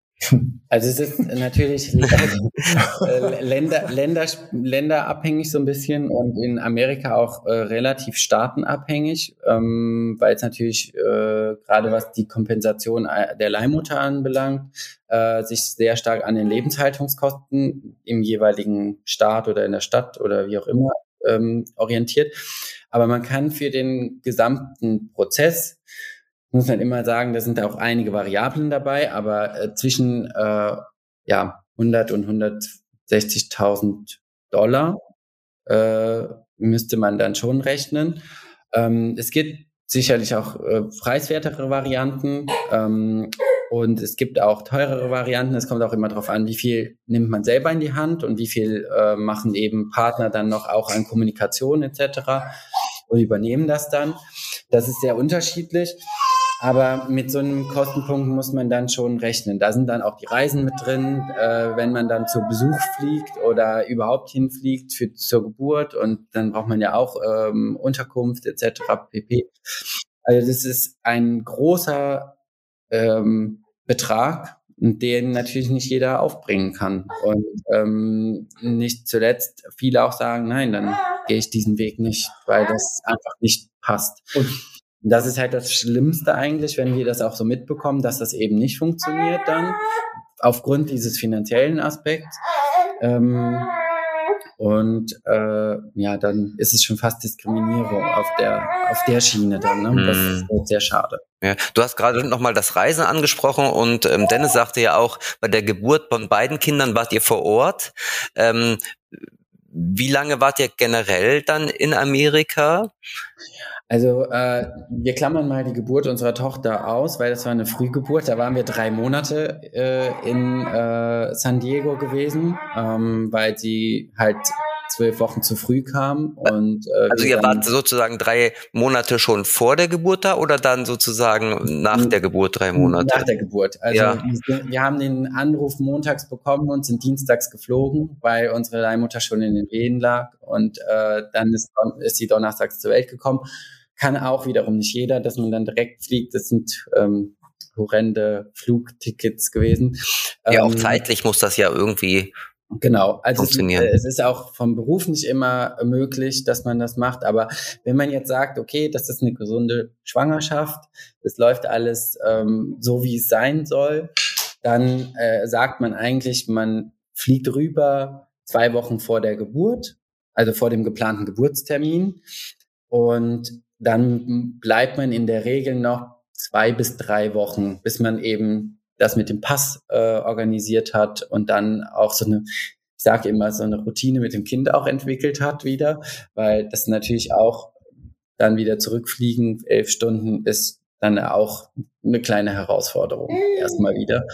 Also es ist natürlich äh, Länder, Länder, länderabhängig so ein bisschen und in Amerika auch äh, relativ staatenabhängig, ähm, weil es natürlich äh, gerade was die Kompensation der Leihmutter anbelangt, äh, sich sehr stark an den Lebenshaltungskosten im jeweiligen Staat oder in der Stadt oder wie auch immer ähm, orientiert. Aber man kann für den gesamten Prozess muss man immer sagen, da sind auch einige Variablen dabei, aber äh, zwischen äh, ja 100 und 60.000 Dollar äh, müsste man dann schon rechnen. Ähm, es gibt sicherlich auch äh, preiswertere Varianten ähm, und es gibt auch teurere Varianten. Es kommt auch immer darauf an, wie viel nimmt man selber in die Hand und wie viel äh, machen eben Partner dann noch auch an Kommunikation etc. und übernehmen das dann. Das ist sehr unterschiedlich. Aber mit so einem Kostenpunkt muss man dann schon rechnen. Da sind dann auch die Reisen mit drin, äh, wenn man dann zu Besuch fliegt oder überhaupt hinfliegt für, zur Geburt. Und dann braucht man ja auch ähm, Unterkunft etc. pp. Also das ist ein großer ähm, Betrag, den natürlich nicht jeder aufbringen kann. Und ähm, nicht zuletzt viele auch sagen, nein, dann gehe ich diesen Weg nicht, weil das einfach nicht passt. Und und das ist halt das Schlimmste eigentlich, wenn wir das auch so mitbekommen, dass das eben nicht funktioniert dann, aufgrund dieses finanziellen Aspekts. Ähm, und äh, ja, dann ist es schon fast Diskriminierung auf der auf der Schiene dann. Ne? Das ist halt sehr schade. Ja, du hast gerade nochmal das Reisen angesprochen und ähm, Dennis sagte ja auch, bei der Geburt von beiden Kindern wart ihr vor Ort. Ähm, wie lange wart ihr generell dann in Amerika? Also äh, wir klammern mal die Geburt unserer Tochter aus, weil das war eine Frühgeburt. Da waren wir drei Monate äh, in äh, San Diego gewesen, ähm, weil sie halt zwölf Wochen zu früh kam. Und, äh, also ihr wart sozusagen drei Monate schon vor der Geburt da oder dann sozusagen nach der Geburt drei Monate? Nach der Geburt. Also ja. wir haben den Anruf montags bekommen und sind dienstags geflogen, weil unsere Leihmutter schon in den Wehen lag. Und äh, dann ist, ist sie donnerstags zur Welt gekommen kann auch wiederum nicht jeder, dass man dann direkt fliegt. Das sind ähm, horrende Flugtickets gewesen. Ja, auch ähm, zeitlich muss das ja irgendwie Genau, also es, äh, es, ist auch vom Beruf nicht immer möglich, dass man das macht, aber wenn man jetzt sagt, okay, das ist eine gesunde Schwangerschaft, es läuft alles ähm, so, wie es sein soll, dann äh, sagt man eigentlich, man fliegt rüber zwei Wochen vor der Geburt, also vor dem geplanten Geburtstermin und dann bleibt man in der Regel noch zwei bis drei Wochen, bis man eben das mit dem Pass äh, organisiert hat und dann auch so eine, ich sage immer, so eine Routine mit dem Kind auch entwickelt hat wieder, weil das natürlich auch dann wieder zurückfliegen, elf Stunden ist dann auch eine kleine Herausforderung erstmal wieder.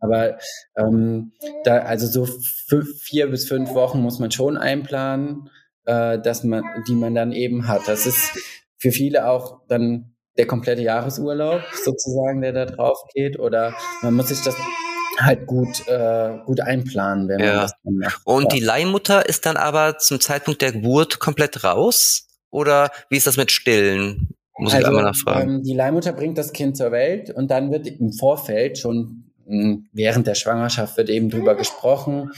Aber ähm, da, also so vier bis fünf Wochen muss man schon einplanen, äh, dass man, die man dann eben hat. Das ist für viele auch dann der komplette Jahresurlaub sozusagen, der da drauf geht. Oder man muss sich das halt gut, äh, gut einplanen, wenn ja. man das dann macht. Und die Leihmutter ist dann aber zum Zeitpunkt der Geburt komplett raus? Oder wie ist das mit Stillen? Muss also, ich einmal nachfragen. Ähm, die Leihmutter bringt das Kind zur Welt und dann wird im Vorfeld schon hm, während der Schwangerschaft wird eben drüber gesprochen,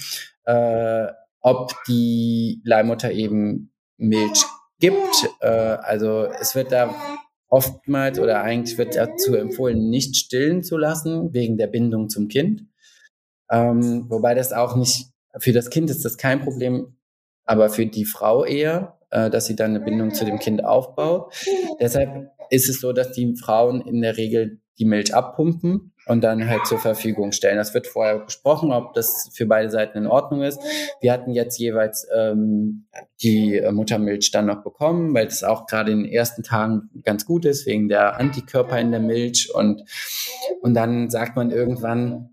äh, ob die Leihmutter eben Milch gibt. Äh, also es wird da oftmals oder eigentlich wird dazu empfohlen, nicht stillen zu lassen, wegen der Bindung zum Kind. Ähm, wobei das auch nicht, für das Kind ist das kein Problem, aber für die Frau eher, äh, dass sie dann eine Bindung zu dem Kind aufbaut. Deshalb ist es so, dass die Frauen in der Regel die Milch abpumpen und dann halt zur Verfügung stellen. Das wird vorher besprochen, ob das für beide Seiten in Ordnung ist. Wir hatten jetzt jeweils ähm, die Muttermilch dann noch bekommen, weil das auch gerade in den ersten Tagen ganz gut ist, wegen der Antikörper in der Milch. Und, und dann sagt man irgendwann,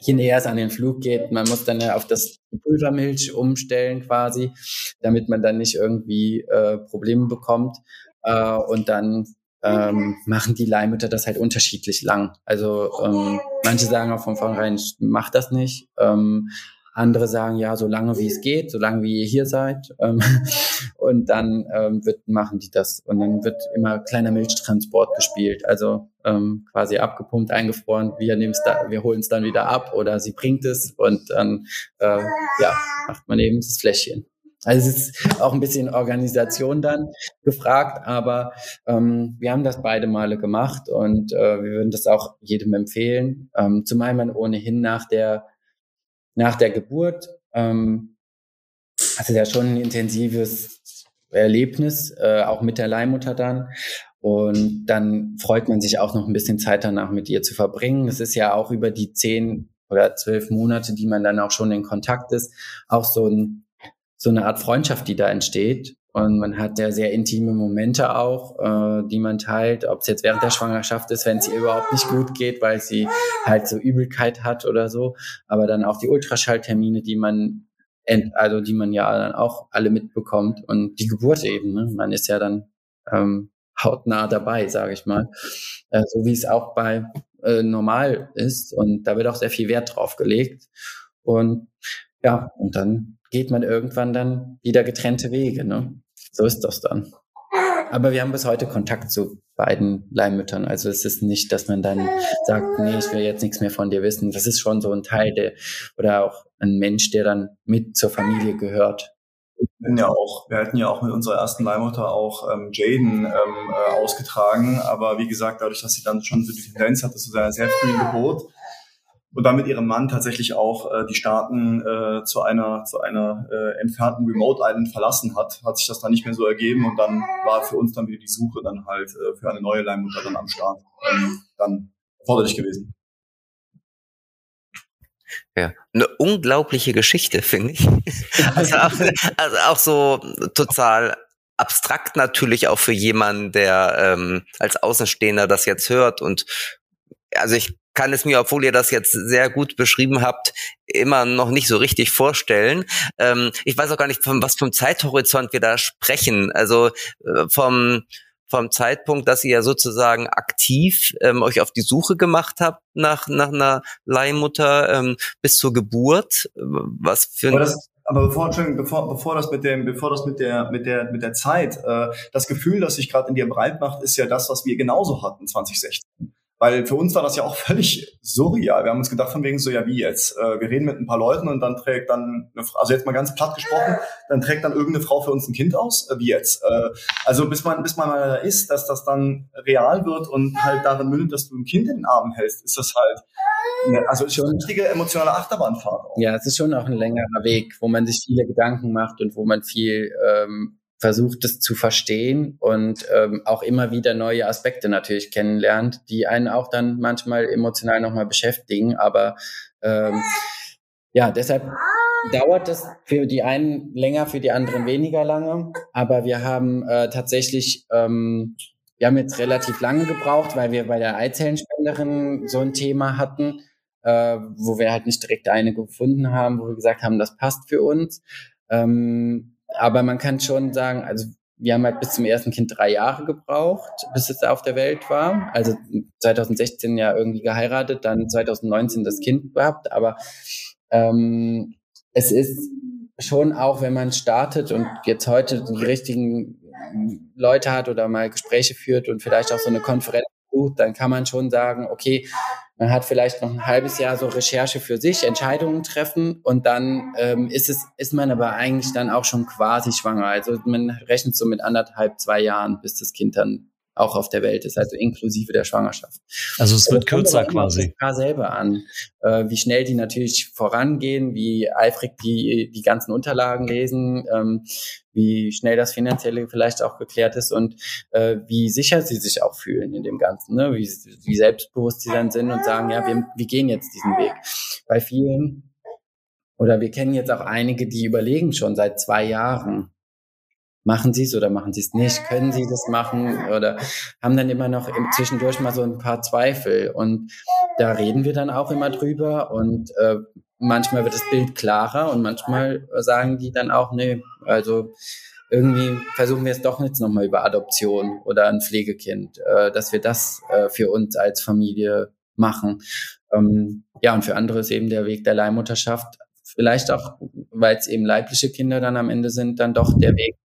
je näher es an den Flug geht, man muss dann auf das Pulvermilch umstellen quasi, damit man dann nicht irgendwie äh, Probleme bekommt. Äh, und dann ähm, machen die Leihmütter das halt unterschiedlich lang. Also ähm, manche sagen auch von vornherein, mach das nicht. Ähm, andere sagen, ja, so lange wie es geht, so lange wie ihr hier seid. Ähm, und dann ähm, wird, machen die das. Und dann wird immer kleiner Milchtransport gespielt. Also ähm, quasi abgepumpt, eingefroren. Wir, da, wir holen es dann wieder ab oder sie bringt es und dann äh, ja, macht man eben das Fläschchen. Also es ist auch ein bisschen Organisation dann gefragt, aber ähm, wir haben das beide Male gemacht und äh, wir würden das auch jedem empfehlen. Ähm, zumal man ohnehin nach der nach der Geburt ähm, also ja schon ein intensives Erlebnis, äh, auch mit der Leihmutter dann. Und dann freut man sich auch noch ein bisschen Zeit danach mit ihr zu verbringen. Es ist ja auch über die zehn oder zwölf Monate, die man dann auch schon in Kontakt ist, auch so, ein, so eine Art Freundschaft, die da entsteht. Und man hat ja sehr intime Momente auch, äh, die man teilt, ob es jetzt während der Schwangerschaft ist, wenn es ihr überhaupt nicht gut geht, weil sie halt so Übelkeit hat oder so. Aber dann auch die Ultraschalltermine, die man also die man ja dann auch alle mitbekommt und die Geburt eben. Ne? Man ist ja dann ähm, hautnah dabei, sage ich mal, äh, so wie es auch bei äh, normal ist. Und da wird auch sehr viel Wert drauf gelegt. Und ja, und dann geht man irgendwann dann wieder getrennte Wege. Ne? So ist das dann. Aber wir haben bis heute Kontakt zu beiden Leihmüttern. Also es ist nicht, dass man dann sagt, nee, ich will jetzt nichts mehr von dir wissen. Das ist schon so ein Teil der, oder auch ein Mensch, der dann mit zur Familie gehört. Wir ja auch, wir hatten ja auch mit unserer ersten Leihmutter auch ähm, Jaden ähm, äh, ausgetragen, aber wie gesagt, dadurch, dass sie dann schon so die Tendenz hatte zu seiner sehr frühen Geburt, und dann mit ihrem Mann tatsächlich auch äh, die Staaten äh, zu einer zu einer äh, entfernten Remote Island verlassen hat, hat sich das dann nicht mehr so ergeben und dann war für uns dann wieder die Suche dann halt äh, für eine neue Leihmutter dann am Start ähm, dann erforderlich gewesen. Ja, eine unglaubliche Geschichte, finde ich. Also auch, also auch so total abstrakt natürlich auch für jemanden, der ähm, als Außenstehender das jetzt hört und also ich kann es mir, obwohl ihr das jetzt sehr gut beschrieben habt, immer noch nicht so richtig vorstellen. Ähm, ich weiß auch gar nicht, von was vom Zeithorizont wir da sprechen. Also äh, vom vom Zeitpunkt, dass ihr sozusagen aktiv ähm, euch auf die Suche gemacht habt nach nach einer Leihmutter ähm, bis zur Geburt. Was für ein aber bevor, bevor, bevor das mit dem, bevor das mit der, mit der, mit der Zeit, äh, das Gefühl, das sich gerade in dir breit macht, ist ja das, was wir genauso hatten 2016. Weil für uns war das ja auch völlig surreal. Wir haben uns gedacht von wegen so, ja wie jetzt? Äh, wir reden mit ein paar Leuten und dann trägt dann, eine, also jetzt mal ganz platt gesprochen, dann trägt dann irgendeine Frau für uns ein Kind aus? Äh, wie jetzt? Äh, also bis man, bis man mal da ist, dass das dann real wird und halt darin mündet, dass du ein Kind in den Armen hältst, ist das halt, also ist schon eine richtige emotionale Achterbahnfahrt. Auch. Ja, es ist schon auch ein längerer Weg, wo man sich viele Gedanken macht und wo man viel ähm, versucht es zu verstehen und ähm, auch immer wieder neue Aspekte natürlich kennenlernt, die einen auch dann manchmal emotional nochmal beschäftigen. Aber ähm, ja, deshalb dauert es für die einen länger, für die anderen weniger lange. Aber wir haben äh, tatsächlich, ähm, wir haben jetzt relativ lange gebraucht, weil wir bei der Eizellenspenderin so ein Thema hatten, äh, wo wir halt nicht direkt eine gefunden haben, wo wir gesagt haben, das passt für uns. Ähm, aber man kann schon sagen, also wir haben halt bis zum ersten Kind drei Jahre gebraucht, bis es auf der Welt war. Also 2016 ja irgendwie geheiratet, dann 2019 das Kind gehabt. Aber ähm, es ist schon auch, wenn man startet und jetzt heute die richtigen Leute hat oder mal Gespräche führt und vielleicht auch so eine Konferenz sucht, dann kann man schon sagen, okay, man hat vielleicht noch ein halbes Jahr so Recherche für sich, Entscheidungen treffen und dann ähm, ist es, ist man aber eigentlich dann auch schon quasi schwanger. Also man rechnet so mit anderthalb, zwei Jahren, bis das Kind dann auch auf der Welt ist, also inklusive der Schwangerschaft. Also es wird kürzer quasi. selber an, äh, wie schnell die natürlich vorangehen, wie eifrig die die ganzen Unterlagen lesen, ähm, wie schnell das Finanzielle vielleicht auch geklärt ist und äh, wie sicher sie sich auch fühlen in dem Ganzen, ne? wie, wie selbstbewusst sie dann sind und sagen, ja, wir, wir gehen jetzt diesen Weg. Bei vielen oder wir kennen jetzt auch einige, die überlegen schon seit zwei Jahren, machen sie es oder machen sie es nicht, können sie das machen oder haben dann immer noch zwischendurch mal so ein paar Zweifel? Und da reden wir dann auch immer drüber und äh, manchmal wird das Bild klarer und manchmal sagen die dann auch, nee, also irgendwie versuchen wir es doch jetzt nochmal über Adoption oder ein Pflegekind, äh, dass wir das äh, für uns als Familie machen. Ähm, ja, und für andere ist eben der Weg der Leihmutterschaft vielleicht auch, weil es eben leibliche Kinder dann am Ende sind, dann doch der Weg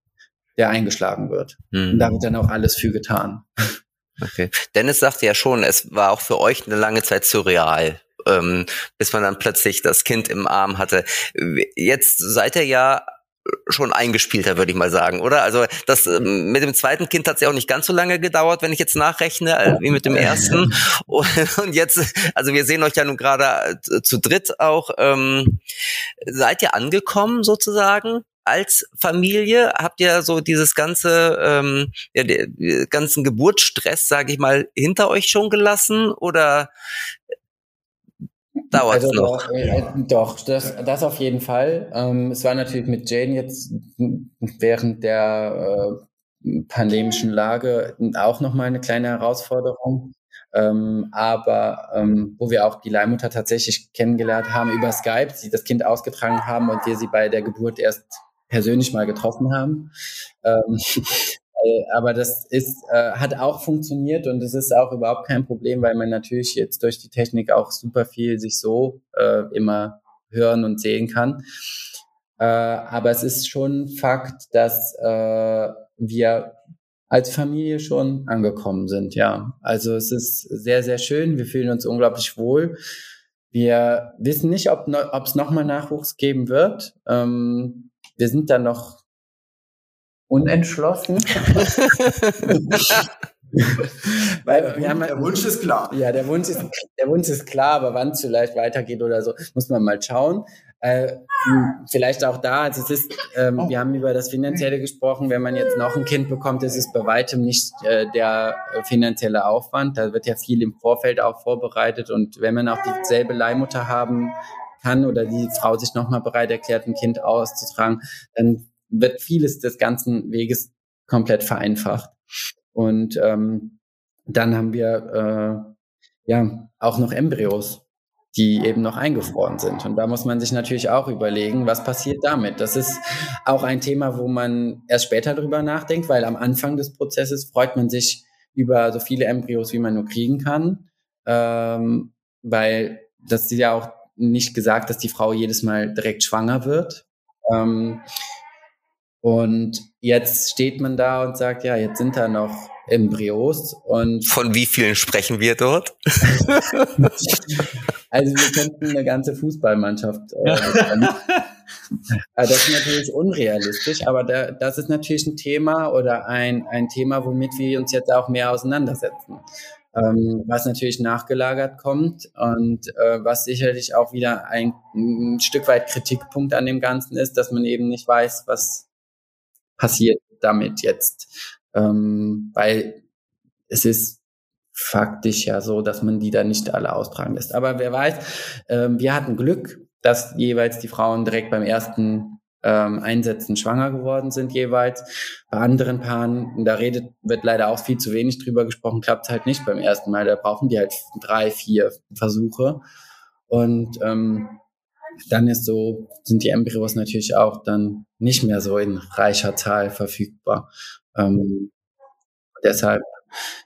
der eingeschlagen wird. Mhm. Und da wird dann auch alles für getan. Okay. Dennis sagte ja schon, es war auch für euch eine lange Zeit surreal, ähm, bis man dann plötzlich das Kind im Arm hatte. Jetzt seid ihr ja schon eingespielter, würde ich mal sagen, oder? Also das ähm, mit dem zweiten Kind hat es ja auch nicht ganz so lange gedauert, wenn ich jetzt nachrechne, äh, wie mit dem ersten. Und, jetzt, also wir sehen euch ja nun gerade äh, zu dritt auch. Ähm, seid ihr angekommen sozusagen? Als Familie? Habt ihr so dieses ganze, ähm, ja, den ganzen Geburtsstress, sage ich mal, hinter euch schon gelassen? Oder dauert also, noch. Äh, doch, das, das auf jeden Fall. Ähm, es war natürlich mit Jane jetzt während der äh, pandemischen Lage auch nochmal eine kleine Herausforderung. Ähm, aber ähm, wo wir auch die Leihmutter tatsächlich kennengelernt haben über Skype, sie das Kind ausgetragen haben und wir sie bei der Geburt erst persönlich mal getroffen haben. Ähm, äh, aber das ist, äh, hat auch funktioniert und es ist auch überhaupt kein Problem, weil man natürlich jetzt durch die Technik auch super viel sich so äh, immer hören und sehen kann. Äh, aber es ist schon Fakt, dass äh, wir als Familie schon angekommen sind, ja. Also es ist sehr, sehr schön. Wir fühlen uns unglaublich wohl. Wir wissen nicht, ob es nochmal Nachwuchs geben wird. Ähm, wir sind da noch unentschlossen. Weil wir haben, der Wunsch ist klar. Ja, der Wunsch ist, der Wunsch ist klar, aber wann es vielleicht weitergeht oder so, muss man mal schauen. Äh, vielleicht auch da, also es ist, ähm, oh. wir haben über das Finanzielle gesprochen, wenn man jetzt noch ein Kind bekommt, ist es bei weitem nicht äh, der finanzielle Aufwand. Da wird ja viel im Vorfeld auch vorbereitet und wenn man auch dieselbe Leihmutter haben kann oder die Frau sich nochmal bereit erklärt, ein Kind auszutragen, dann wird vieles des ganzen Weges komplett vereinfacht. Und ähm, dann haben wir äh, ja auch noch Embryos die eben noch eingefroren sind. Und da muss man sich natürlich auch überlegen, was passiert damit. Das ist auch ein Thema, wo man erst später drüber nachdenkt, weil am Anfang des Prozesses freut man sich über so viele Embryos, wie man nur kriegen kann, ähm, weil das ja auch nicht gesagt, dass die Frau jedes Mal direkt schwanger wird. Ähm, und jetzt steht man da und sagt, ja, jetzt sind da noch Embryos und. Von wie vielen sprechen wir dort? also wir könnten eine ganze Fußballmannschaft. Äh, das ist natürlich unrealistisch, aber da, das ist natürlich ein Thema oder ein, ein Thema, womit wir uns jetzt auch mehr auseinandersetzen. Ähm, was natürlich nachgelagert kommt und äh, was sicherlich auch wieder ein, ein Stück weit Kritikpunkt an dem Ganzen ist, dass man eben nicht weiß, was passiert damit jetzt. Ähm, weil es ist faktisch ja so, dass man die da nicht alle austragen lässt. Aber wer weiß, ähm, wir hatten Glück, dass jeweils die Frauen direkt beim ersten ähm, Einsätzen schwanger geworden sind jeweils. Bei anderen Paaren, da redet, wird leider auch viel zu wenig drüber gesprochen, klappt halt nicht beim ersten Mal. Da brauchen die halt drei, vier Versuche. Und ähm, dann ist so, sind die Embryos natürlich auch dann nicht mehr so in reicher Zahl verfügbar. Ähm, deshalb,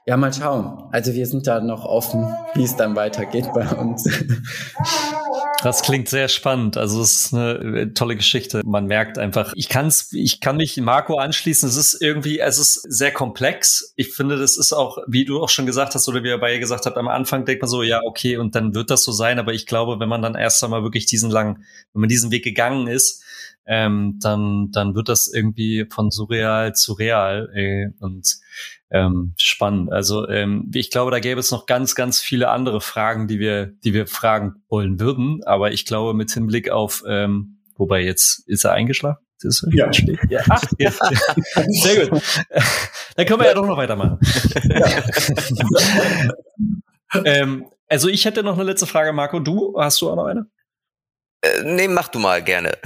ja, mal schauen. Also wir sind da noch offen, wie es dann weitergeht bei uns. Das klingt sehr spannend. Also es ist eine äh, tolle Geschichte. Man merkt einfach, ich kann's, ich kann mich Marco anschließen. Es ist irgendwie, es ist sehr komplex. Ich finde, das ist auch, wie du auch schon gesagt hast oder wie ihr beide gesagt habt, am Anfang denkt man so, ja, okay, und dann wird das so sein. Aber ich glaube, wenn man dann erst einmal wirklich diesen langen, wenn man diesen Weg gegangen ist, ähm, dann, dann wird das irgendwie von surreal zu real. Äh, und ähm, spannend. Also ähm, ich glaube, da gäbe es noch ganz, ganz viele andere Fragen, die wir, die wir fragen wollen würden. Aber ich glaube, mit Hinblick auf, ähm, wobei jetzt ist er eingeschlafen. Ist er ja. ja. Ach, ja. Sehr gut. Dann können wir ja doch noch weitermachen. ähm, also ich hätte noch eine letzte Frage, Marco. Du, hast du auch noch eine? Äh, nee, mach du mal gerne.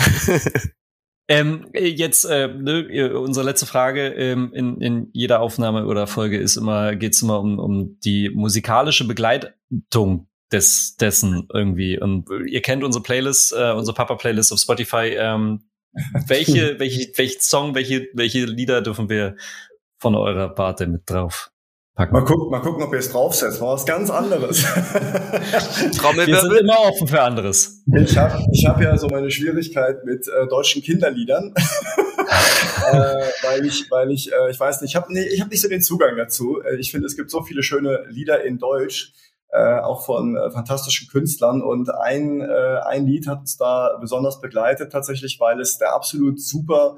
Ähm, jetzt äh, ne, unsere letzte Frage ähm, in, in jeder Aufnahme oder Folge ist immer geht's immer um, um die musikalische Begleitung des dessen irgendwie. Und ihr kennt unsere Playlist, äh, unsere Papa Playlist auf Spotify. Ähm, welche welche welche Song, welche welche Lieder dürfen wir von eurer Party mit drauf? Packen. Mal gucken, mal gucken, ob ihr es draufsetzt. Mal was ganz anderes. Wir sind immer offen für anderes. Ich habe ich hab ja so meine Schwierigkeit mit äh, deutschen Kinderliedern, äh, weil ich, weil ich, äh, ich weiß nicht, ich habe nee, ich hab nicht so den Zugang dazu. Äh, ich finde, es gibt so viele schöne Lieder in Deutsch, äh, auch von äh, fantastischen Künstlern. Und ein, äh, ein Lied hat uns da besonders begleitet, tatsächlich, weil es der absolut super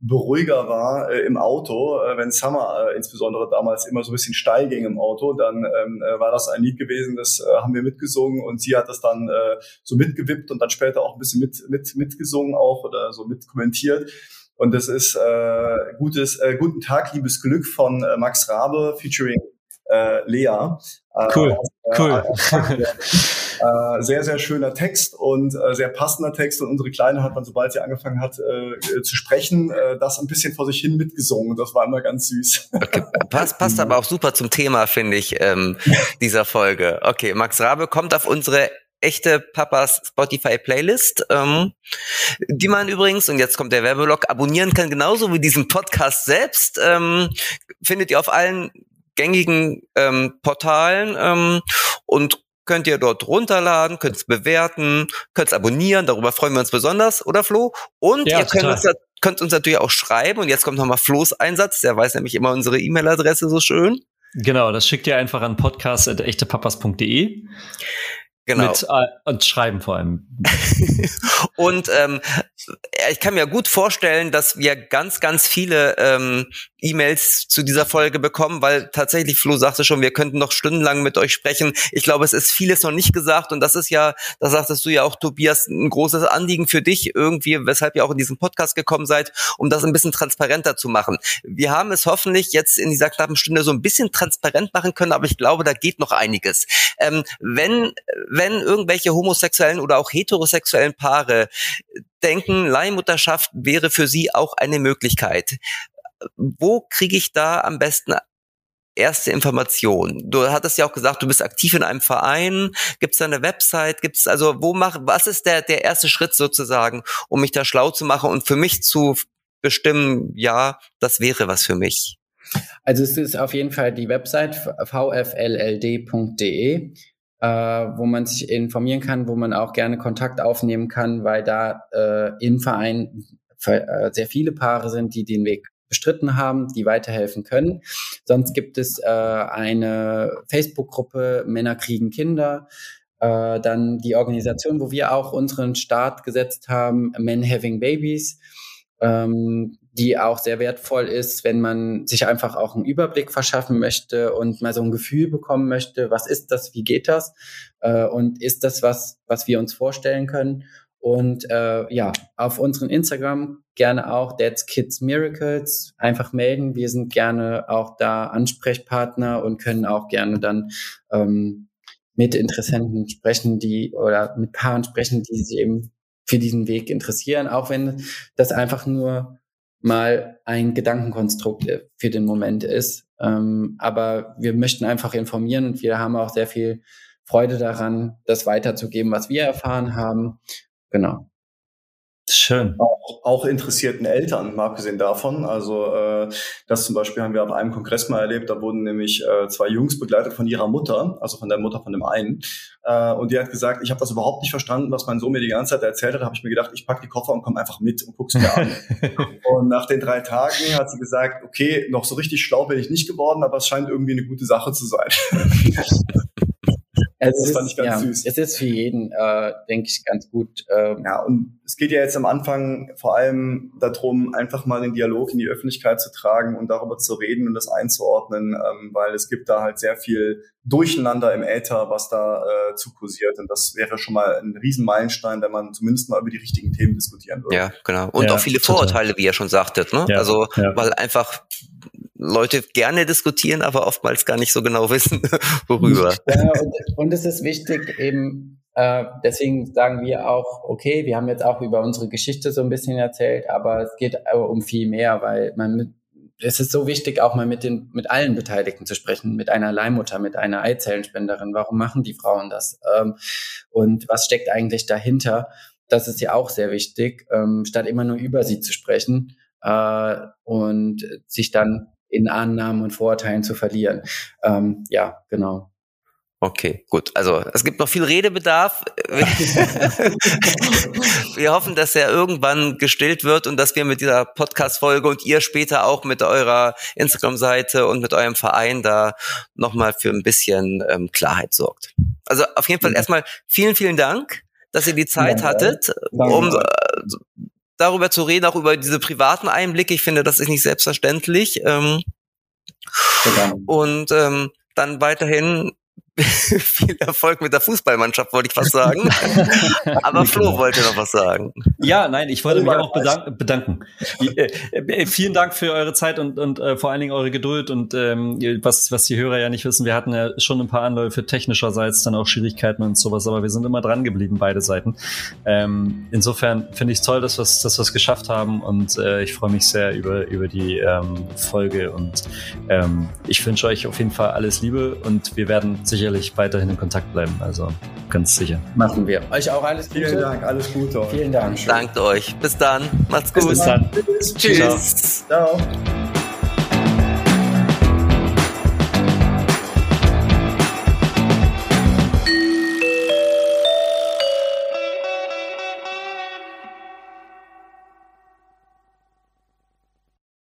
Beruhiger war äh, im Auto, äh, wenn Summer äh, insbesondere damals immer so ein bisschen steil ging im Auto, dann ähm, äh, war das ein Lied gewesen, das äh, haben wir mitgesungen und sie hat das dann äh, so mitgewippt und dann später auch ein bisschen mit, mit, mitgesungen auch oder so mitkommentiert. Und das ist äh, gutes, äh, Guten Tag, liebes Glück von äh, Max Rabe featuring äh, Lea. Äh, cool, äh, cool. Äh, sehr, sehr schöner Text und äh, sehr passender Text. Und unsere Kleine hat dann, sobald sie angefangen hat äh, zu sprechen, äh, das ein bisschen vor sich hin mitgesungen. Das war immer ganz süß. Okay. Passt, passt aber auch super zum Thema, finde ich, ähm, dieser Folge. Okay, Max Rabe kommt auf unsere echte Papas Spotify Playlist, ähm, die man übrigens, und jetzt kommt der Werbeblock, abonnieren kann, genauso wie diesen Podcast selbst. Ähm, findet ihr auf allen gängigen ähm, Portalen ähm, und könnt ihr dort runterladen, könnt es bewerten, könnt es abonnieren, darüber freuen wir uns besonders, oder Flo? Und ja, ihr könnt uns, könnt uns, natürlich auch schreiben, und jetzt kommt nochmal Flo's Einsatz, der weiß nämlich immer unsere E-Mail-Adresse so schön. Genau, das schickt ihr einfach an podcast.echtepapas.de. Genau. Mit, äh, und schreiben vor allem. und ähm, ich kann mir gut vorstellen, dass wir ganz, ganz viele ähm, E-Mails zu dieser Folge bekommen, weil tatsächlich, Flo sagte schon, wir könnten noch stundenlang mit euch sprechen. Ich glaube, es ist vieles noch nicht gesagt und das ist ja, da sagtest du ja auch, Tobias, ein großes Anliegen für dich irgendwie, weshalb ihr auch in diesen Podcast gekommen seid, um das ein bisschen transparenter zu machen. Wir haben es hoffentlich jetzt in dieser knappen Stunde so ein bisschen transparent machen können, aber ich glaube, da geht noch einiges. Ähm, wenn, wenn irgendwelche homosexuellen oder auch heterosexuellen Paare denken, Leihmutterschaft wäre für sie auch eine Möglichkeit. Wo kriege ich da am besten erste Information? Du hattest ja auch gesagt, du bist aktiv in einem Verein. Gibt es da eine Website? Gibt es also, wo mach, was ist der, der erste Schritt sozusagen, um mich da schlau zu machen und für mich zu bestimmen, ja, das wäre was für mich? Also es ist auf jeden Fall die Website vflld.de äh, wo man sich informieren kann, wo man auch gerne Kontakt aufnehmen kann, weil da äh, im Verein äh, sehr viele Paare sind, die den Weg bestritten haben, die weiterhelfen können. Sonst gibt es äh, eine Facebook-Gruppe Männer kriegen Kinder. Äh, dann die Organisation, wo wir auch unseren Start gesetzt haben, Men Having Babies. Ähm, die auch sehr wertvoll ist, wenn man sich einfach auch einen Überblick verschaffen möchte und mal so ein Gefühl bekommen möchte, was ist das, wie geht das äh, und ist das was, was wir uns vorstellen können. Und äh, ja, auf unseren Instagram gerne auch Dad's Kids Miracles einfach melden. Wir sind gerne auch da Ansprechpartner und können auch gerne dann ähm, mit Interessenten sprechen, die oder mit Paaren sprechen, die sich eben für diesen Weg interessieren, auch wenn das einfach nur mal ein Gedankenkonstrukt für den Moment ist. Ähm, aber wir möchten einfach informieren und wir haben auch sehr viel Freude daran, das weiterzugeben, was wir erfahren haben. Genau. Schön. Auch, auch interessierten Eltern, mal abgesehen davon. Also äh, das zum Beispiel haben wir auf einem Kongress mal erlebt, da wurden nämlich äh, zwei Jungs begleitet von ihrer Mutter, also von der Mutter von dem einen. Äh, und die hat gesagt, ich habe das überhaupt nicht verstanden, was mein Sohn mir die ganze Zeit erzählt hat. Da habe ich mir gedacht, ich pack die Koffer und komme einfach mit und guck's mir an. und nach den drei Tagen hat sie gesagt, okay, noch so richtig schlau bin ich nicht geworden, aber es scheint irgendwie eine gute Sache zu sein. Es das ist, fand ich ganz ja, süß. Es ist für jeden, äh, denke ich, ganz gut. Ähm. Ja, und es geht ja jetzt am Anfang vor allem darum, einfach mal den Dialog in die Öffentlichkeit zu tragen und darüber zu reden und das einzuordnen, ähm, weil es gibt da halt sehr viel Durcheinander im Äther, was da äh, zu kursiert. Und das wäre schon mal ein Riesenmeilenstein, wenn man zumindest mal über die richtigen Themen diskutieren würde. Ja, genau. Und ja, auch viele total. Vorurteile, wie ihr schon sagtet. Ne? Ja, also, ja. weil einfach Leute gerne diskutieren, aber oftmals gar nicht so genau wissen, worüber. Ja, und, und es ist wichtig, eben, äh, deswegen sagen wir auch, okay, wir haben jetzt auch über unsere Geschichte so ein bisschen erzählt, aber es geht um viel mehr, weil man mit, es ist so wichtig, auch mal mit den, mit allen Beteiligten zu sprechen, mit einer Leihmutter, mit einer Eizellenspenderin. Warum machen die Frauen das? Ähm, und was steckt eigentlich dahinter? Das ist ja auch sehr wichtig, ähm, statt immer nur über sie zu sprechen äh, und sich dann in Annahmen und Vorurteilen zu verlieren. Ähm, ja, genau. Okay, gut. Also es gibt noch viel Redebedarf. wir hoffen, dass er irgendwann gestillt wird und dass wir mit dieser Podcast-Folge und ihr später auch mit eurer Instagram-Seite und mit eurem Verein da nochmal für ein bisschen ähm, Klarheit sorgt. Also auf jeden Fall ja. erstmal vielen, vielen Dank, dass ihr die Zeit ja, hattet, um äh, darüber zu reden, auch über diese privaten Einblicke. Ich finde, das ist nicht selbstverständlich. Ähm, und ähm, dann weiterhin viel Erfolg mit der Fußballmannschaft, wollte ich fast sagen. Aber Flo genau. wollte noch was sagen. Ja, nein, ich wollte mich auch bedank bedanken. Äh, äh, vielen Dank für eure Zeit und, und äh, vor allen Dingen eure Geduld und ähm, was, was die Hörer ja nicht wissen, wir hatten ja schon ein paar Anläufe technischerseits, dann auch Schwierigkeiten und sowas, aber wir sind immer dran geblieben, beide Seiten. Ähm, insofern finde ich toll, dass wir es dass geschafft haben und äh, ich freue mich sehr über, über die ähm, Folge und ähm, ich wünsche euch auf jeden Fall alles Liebe und wir werden sicherlich weiterhin in Kontakt bleiben, also ganz sicher. Machen wir. Euch auch alles Gute. Vielen Dank, alles Gute. Vielen Dank. Dankt euch. Bis dann. Macht's gut. Bis dann. Tschüss. Ciao. Ciao.